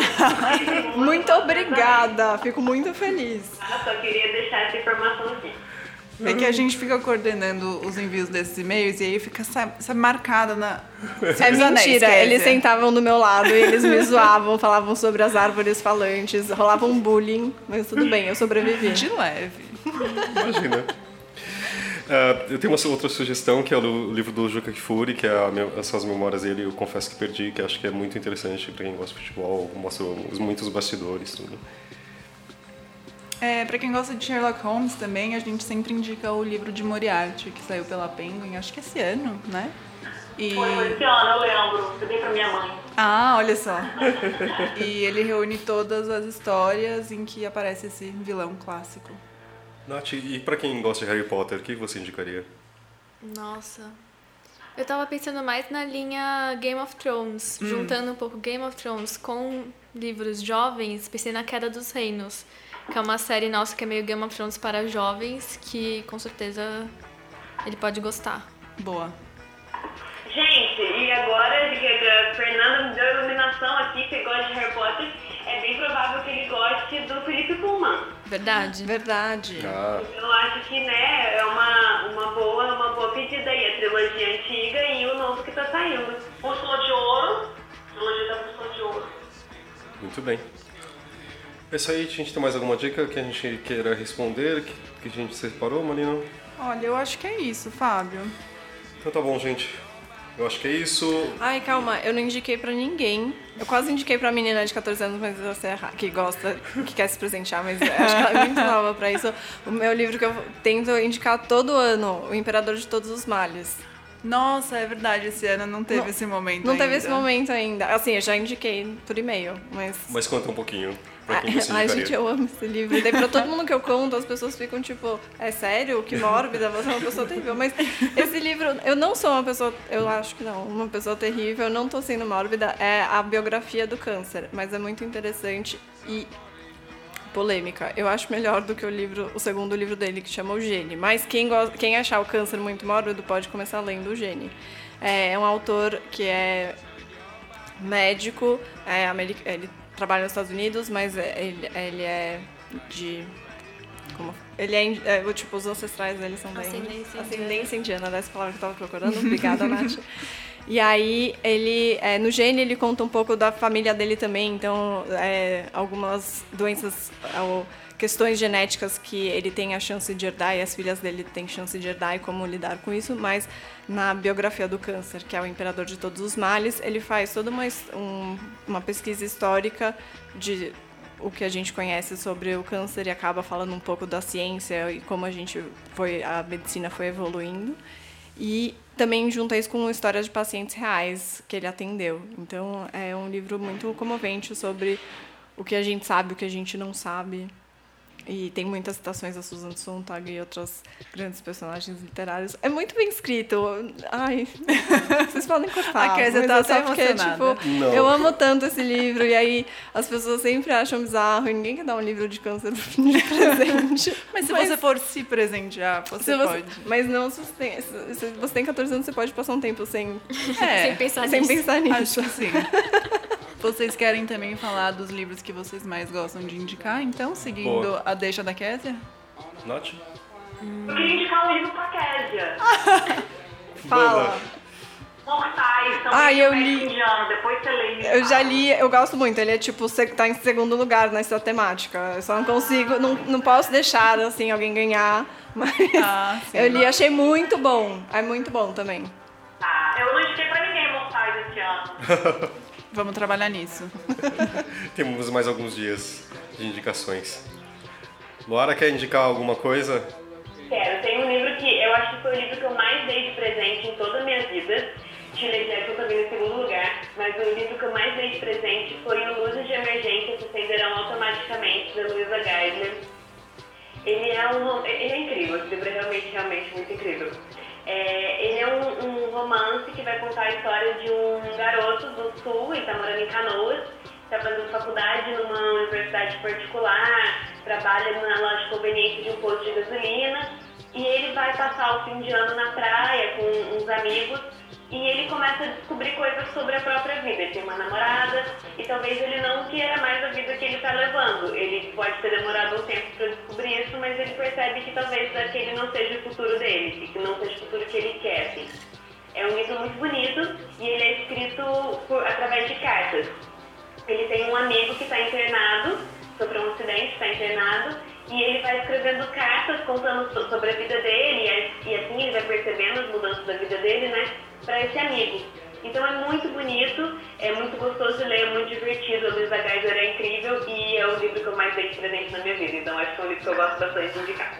Speaker 1: [LAUGHS]
Speaker 6: muito obrigada, fico muito feliz.
Speaker 1: Ah, só queria deixar essa informação aqui.
Speaker 3: É que a gente fica coordenando os envios desses e-mails e aí fica sabe, marcada na.
Speaker 6: É mentira, eles sentavam do meu lado e eles me [LAUGHS] zoavam, falavam sobre as árvores falantes, rolava um bullying, mas tudo bem, eu sobrevivi.
Speaker 3: De leve.
Speaker 2: Imagina. Uh, eu tenho uma outra sugestão que é o livro do Juca Kifuri, que é a, essas memórias dele, eu confesso que perdi, que acho que é muito interessante para quem gosta de futebol, mostra muitos bastidores, tudo.
Speaker 3: É, para quem gosta de Sherlock Holmes também, a gente sempre indica o livro de Moriarty, que saiu pela Penguin, acho que esse ano, né? E...
Speaker 7: Foi, esse ano, eu lembro. Eu dei pra minha mãe.
Speaker 3: Ah, olha só. [LAUGHS] e ele reúne todas as histórias em que aparece esse vilão clássico.
Speaker 2: Nath, e pra quem gosta de Harry Potter, o que você indicaria?
Speaker 4: Nossa. Eu tava pensando mais na linha Game of Thrones, juntando um pouco Game of Thrones com livros jovens, pensei na Queda dos Reinos, que é uma série nossa que é meio Game of Thrones para jovens, que com certeza ele pode gostar.
Speaker 3: Boa.
Speaker 7: Gente, e agora que a Fernanda me deu a iluminação aqui, que gosta de Harry Potter, é bem provável que ele goste do Felipe Pullman.
Speaker 4: Verdade?
Speaker 6: Verdade.
Speaker 2: Ah,
Speaker 7: Eu acho que, né, é uma, uma, boa, uma boa pedida aí, a trilogia antiga e o novo que tá saindo. Bússola de Ouro, trilogia da Bússola de Ouro.
Speaker 2: muito bem. É isso aí, a gente tem mais alguma dica que a gente queira responder, que, que a gente separou, Marina?
Speaker 3: Olha, eu acho que é isso, Fábio.
Speaker 2: Então tá bom, gente. Eu acho que é isso.
Speaker 6: Ai, calma, eu não indiquei pra ninguém. Eu quase indiquei pra menina de 14 anos, mas você é erra- que gosta, que quer se presentear, mas acho que ela é muito [LAUGHS] nova pra isso. O meu livro que eu tento indicar todo ano, O Imperador de Todos os Males.
Speaker 3: Nossa, é verdade, esse ano não teve
Speaker 6: Não-
Speaker 3: esse momento
Speaker 6: Não teve
Speaker 3: ainda.
Speaker 6: esse momento ainda. Assim, eu já indiquei por e-mail, mas.
Speaker 2: Mas conta um pouquinho. Pra quem você
Speaker 6: Ai, gente, eu amo esse livro. E daí pra todo mundo que eu conto, as pessoas ficam tipo, é sério? Que mórbida, você é uma pessoa terrível. Mas esse livro, eu não sou uma pessoa, eu acho que não, uma pessoa terrível, eu não tô sendo mórbida. É a biografia do câncer, mas é muito interessante e polêmica. Eu acho melhor do que o livro, o segundo livro dele, que chama O Gene. Mas quem, gosta, quem achar o câncer muito mórbido pode começar lendo O Gene. É, é um autor que é médico, é, ele trabalha nos Estados Unidos, mas é- ele, ele é de. Como, ele é, é, tipo, os ancestrais dele são bem.
Speaker 4: Ascendência
Speaker 6: Ascendência indiana, dessa palavra que eu tava procurando. Obrigada, [LAUGHS] Nath. E aí, ele, é, no gene, ele conta um pouco da família dele também, então, é, algumas doenças, ou questões genéticas que ele tem a chance de herdar e as filhas dele têm chance de herdar e como lidar com isso, mas na biografia do câncer, que é o imperador de todos os males, ele faz toda uma, um- uma pesquisa histórica de o que a gente conhece sobre o câncer e acaba falando um pouco da ciência e como a gente foi a medicina foi evoluindo. E também junta isso com histórias de pacientes reais que ele atendeu. Então é um livro muito comovente sobre o que a gente sabe o que a gente não sabe e tem muitas citações da Susan Sontag e outros grandes personagens literários. É muito bem escrito. Ai, [LAUGHS] vocês podem cortar.
Speaker 3: A Kézia
Speaker 6: mas
Speaker 3: tá até
Speaker 6: porque,
Speaker 3: emocionada.
Speaker 6: tipo,
Speaker 2: Não.
Speaker 6: eu amo tanto esse livro. E aí as pessoas sempre acham bizarro e ninguém quer dar um livro de câncer de presente. [LAUGHS]
Speaker 3: Mas se você for se presentear, você,
Speaker 6: Se você-
Speaker 3: pode.
Speaker 6: Mas não, se você, tem, se você tem 14 anos, você pode passar um tempo sem,
Speaker 3: É, [LAUGHS]
Speaker 4: Sem pensar
Speaker 6: sem
Speaker 4: nisso.
Speaker 6: pensar nisso.
Speaker 3: acho que sim. Vocês querem também falar dos livros que vocês mais gostam de indicar, então, seguindo
Speaker 2: Boa.
Speaker 3: a deixa da Kézia?
Speaker 2: Nath?
Speaker 7: Eu queria indicar um livro pra Késia. [LAUGHS]
Speaker 6: Fala.
Speaker 7: Mortais,
Speaker 6: Ah, eu li.
Speaker 7: indiano. Depois você lê.
Speaker 6: Eu já li, eu gosto muito. Ele é tipo, tá em segundo lugar nessa temática. Eu só não consigo, não, não posso deixar assim alguém ganhar. [LAUGHS] Mas
Speaker 3: Ah, sim.
Speaker 6: eu li, achei muito bom. É muito bom também.
Speaker 7: Tá, eu não indiquei pra ninguém Mortais esse ano. [LAUGHS]
Speaker 3: Vamos trabalhar nisso. [LAUGHS]
Speaker 2: Temos mais alguns dias de indicações. Luara quer indicar alguma coisa?
Speaker 7: Quero. Tem um livro que eu acho que foi o livro que eu mais dei de presente em toda a minha vida. Chile Jackson também em segundo lugar. Mas o livro que eu mais dei de presente foi o Luzes de Emergência se acenderão automaticamente, da Luisa Geisler. Ele é um ele é incrível, esse livro é realmente, realmente muito incrível. É, ele é um, um romance que vai contar a história de um garoto do sul, ele está morando em Canoas, está fazendo faculdade numa universidade particular, trabalha na loja de conveniência de um posto de gasolina, e ele vai passar o fim de ano na praia com uns amigos e ele começa a descobrir coisas sobre a própria vida. Ele tem uma namorada e talvez ele não queira mais a vida que ele está levando. Ele pode ter demorado um tempo para descobrir isso, mas ele percebe que talvez aquele não seja o futuro dele, e que não seja o futuro que ele quer. Assim. É um livro muito bonito e ele é escrito por- através de cartas. Ele tem um amigo que está internado, sofreu um acidente, está internado, e ele vai escrevendo cartas contando so- sobre a vida dele, e e assim ele vai percebendo as mudanças da vida dele, né, para esse amigo. Então é muito bonito, é muito gostoso de ler, é muito divertido. A Luísa Geiser é incrível e é o livro que eu mais dei de presente na minha vida. Então acho que é um livro que eu gosto bastante de indicar.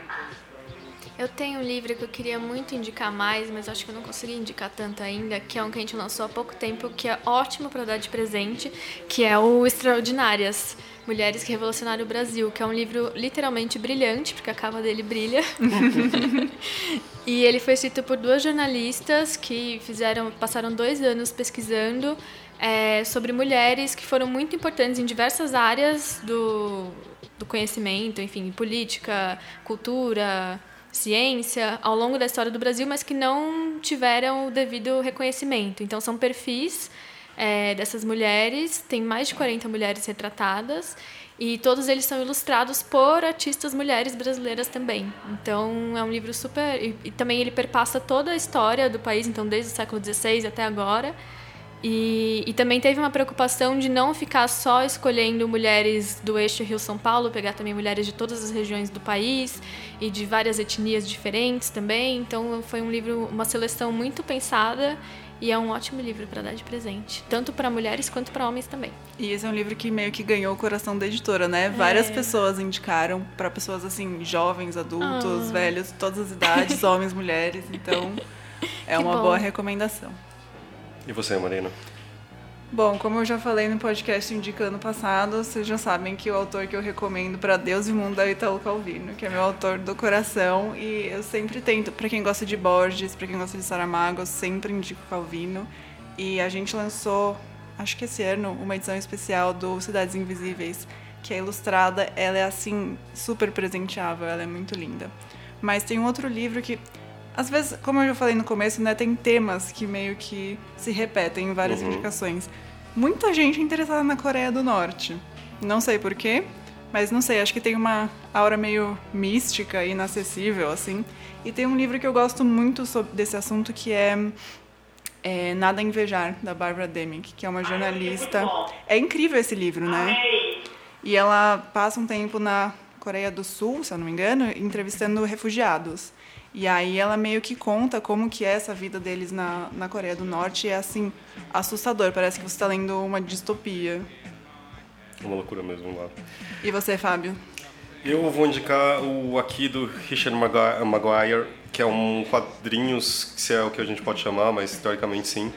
Speaker 4: Eu tenho um livro que eu queria muito indicar mais, mas acho que eu não consegui indicar tanto ainda, que é um que a gente lançou há pouco tempo, que é ótimo para dar de presente, que é o Extraordinárias. Mulheres que Revolucionaram o Brasil, que é um livro literalmente brilhante, porque a capa dele brilha. [LAUGHS] e ele foi escrito por duas jornalistas que fizeram, passaram dois anos pesquisando é, sobre mulheres que foram muito importantes em diversas áreas do, do conhecimento, enfim, política, cultura, ciência, ao longo da história do Brasil, mas que não tiveram o devido reconhecimento. Então, são perfis é, dessas mulheres, tem mais de 40 mulheres retratadas, e todos eles são ilustrados por artistas mulheres brasileiras também. Então é um livro super. E, e também ele perpassa toda a história do país, então desde o século XVI até agora. E, e, também teve uma preocupação de não ficar só escolhendo mulheres do eixo Rio-São Paulo, pegar também mulheres de todas as regiões do país e de várias etnias diferentes também. Então foi um livro, uma seleção muito pensada e é um ótimo livro para dar de presente, tanto para mulheres quanto para homens também.
Speaker 3: E esse é um livro que meio que ganhou o coração da editora, né? Várias é. pessoas indicaram para pessoas assim, jovens, adultos, ah. velhos, todas as idades, [LAUGHS] homens, mulheres. Então, [LAUGHS] é uma bom. boa recomendação.
Speaker 2: E você, Marina?
Speaker 3: Bom, como eu já falei no podcast indicando passado, vocês já sabem que o autor que eu recomendo para Deus e Mundo é o Italo Calvino, que é meu autor do coração e eu sempre tento, para quem gosta de Borges, para quem gosta de Saramago, eu sempre indico Calvino. E a gente lançou, acho que esse ano, uma edição especial do Cidades Invisíveis, que é ilustrada, ela é assim super presenteável, ela é muito linda. Mas tem um outro livro que às vezes, como eu já falei no começo, né, tem temas que meio que se repetem em várias uhum. indicações. Muita gente é interessada na Coreia do Norte. Não sei porquê, mas não sei, acho que tem uma aura meio mística e inacessível, assim. E tem um livro que eu gosto muito sobre, desse assunto que é, é Nada a Invejar, da Barbara Demick, que é uma jornalista. É incrível esse livro, né? E ela passa um tempo na Coreia do Sul, se eu não me engano, entrevistando refugiados. E aí ela meio que conta como que é essa vida deles na, na Coreia do Norte e é assim, assustador. Parece que você está lendo uma distopia.
Speaker 2: Uma loucura mesmo lá.
Speaker 3: E você, Fábio?
Speaker 2: Eu vou indicar o aqui do Richard Maguire, que é um quadrinhos, se é o que a gente pode chamar, mas teoricamente sim.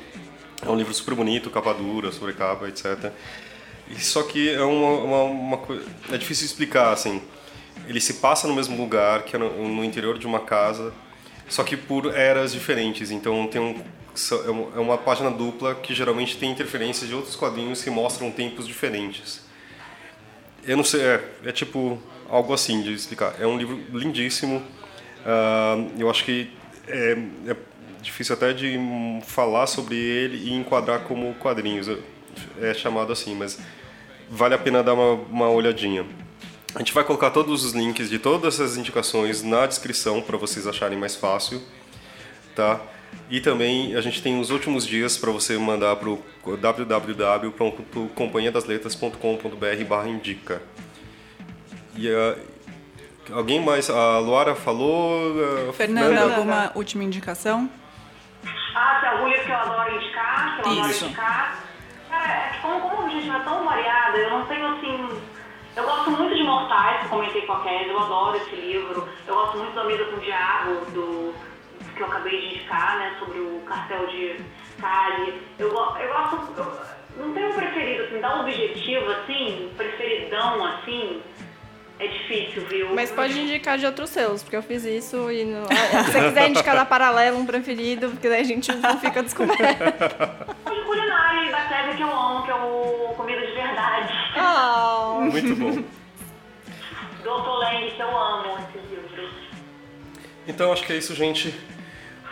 Speaker 2: É um livro super bonito, capa dura, sobre capa, etc. E só que é uma, uma, uma. É difícil explicar, assim ele se passa no mesmo lugar, que é no, no interior de uma casa, só que por eras diferentes. Então tem um, é, é uma página dupla que geralmente tem interferências de outros quadrinhos que mostram tempos diferentes. Eu não sei, é, é tipo algo assim de explicar. É um livro lindíssimo. Uh, eu acho que é, é, difícil até de falar sobre ele e enquadrar como quadrinhos. É chamado assim, mas vale a pena dar uma, uma olhadinha. A gente vai colocar todos os links de todas essas indicações na descrição para vocês acharem mais fácil, tá? E também a gente tem os últimos dias para você mandar para o www.companhiadasletras.com.br indica. E uh, alguém mais? A Luara falou.
Speaker 3: Uh, Fernanda, alguma última indicação?
Speaker 1: Ah, tem algum livro que eu adoro indicar, que eu Isso. adoro indicar. Cara, é como, como a gente é tão variada, eu não tenho assim eu gosto muito de Mortais, que comentei com a Kézia, eu adoro esse livro. Eu gosto muito da Mesa com o Diabo, do, que eu acabei de indicar, né, sobre o cartel de Cali. Eu, eu gosto. Eu, não tenho um preferido, assim, dá um objetivo, assim, preferidão, assim. É difícil, viu?
Speaker 6: Mas pode indicar de outros seus, porque eu fiz isso e não... se você quiser indicar da Paralelo um preferido, porque daí a gente não fica descoberto. [LAUGHS]
Speaker 1: De culinária da Clévia que eu amo, que é o Comida de Verdade.
Speaker 6: Oh.
Speaker 2: Muito bom.
Speaker 1: Doutor Lenny, que eu amo esses livros.
Speaker 2: Então acho que é isso, gente.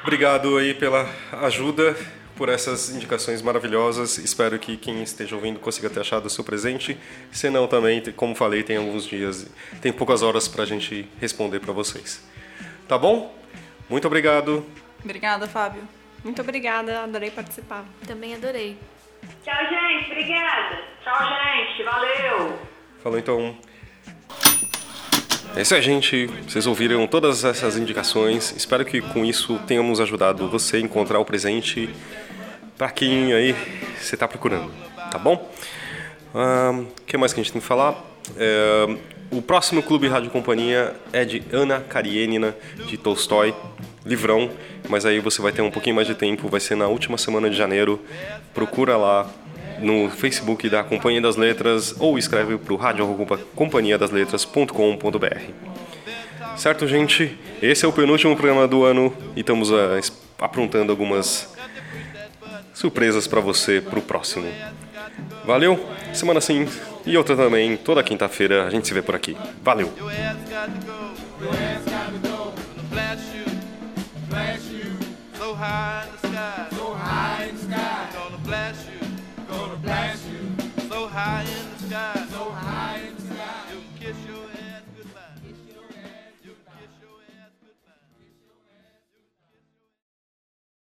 Speaker 2: Obrigado aí pela ajuda por essas indicações maravilhosas. Espero que quem esteja ouvindo consiga ter achado o seu presente. Se não, também, como falei, tem alguns dias, tem poucas horas para a gente responder para vocês. Tá bom? Muito obrigado.
Speaker 3: Obrigada, Fábio.
Speaker 6: Muito obrigada, adorei participar.
Speaker 4: Também adorei.
Speaker 1: Tchau, gente. Obrigada. Tchau, gente. Valeu.
Speaker 2: Falou então. É isso aí, gente. Vocês ouviram todas essas indicações. Espero que com isso tenhamos ajudado você a encontrar o presente para quem aí você está procurando, tá bom? O uh, que mais que a gente tem que falar? É, o próximo Clube Rádio Companhia é de Ana Karenina, de Tolstói, livrão, mas aí você vai ter um pouquinho mais de tempo, vai ser na última semana de janeiro. Procura lá no Facebook da Companhia das Letras ou escreve para o radiocompanhiadasletras.com.br. Certo, gente? Esse é o penúltimo programa do ano e estamos uh, aprontando algumas surpresas para você para o próximo. Valeu? Semana sim e outra também, toda quinta-feira a gente se vê por aqui. Valeu! high in the sky. So high in the sky. High in the sky.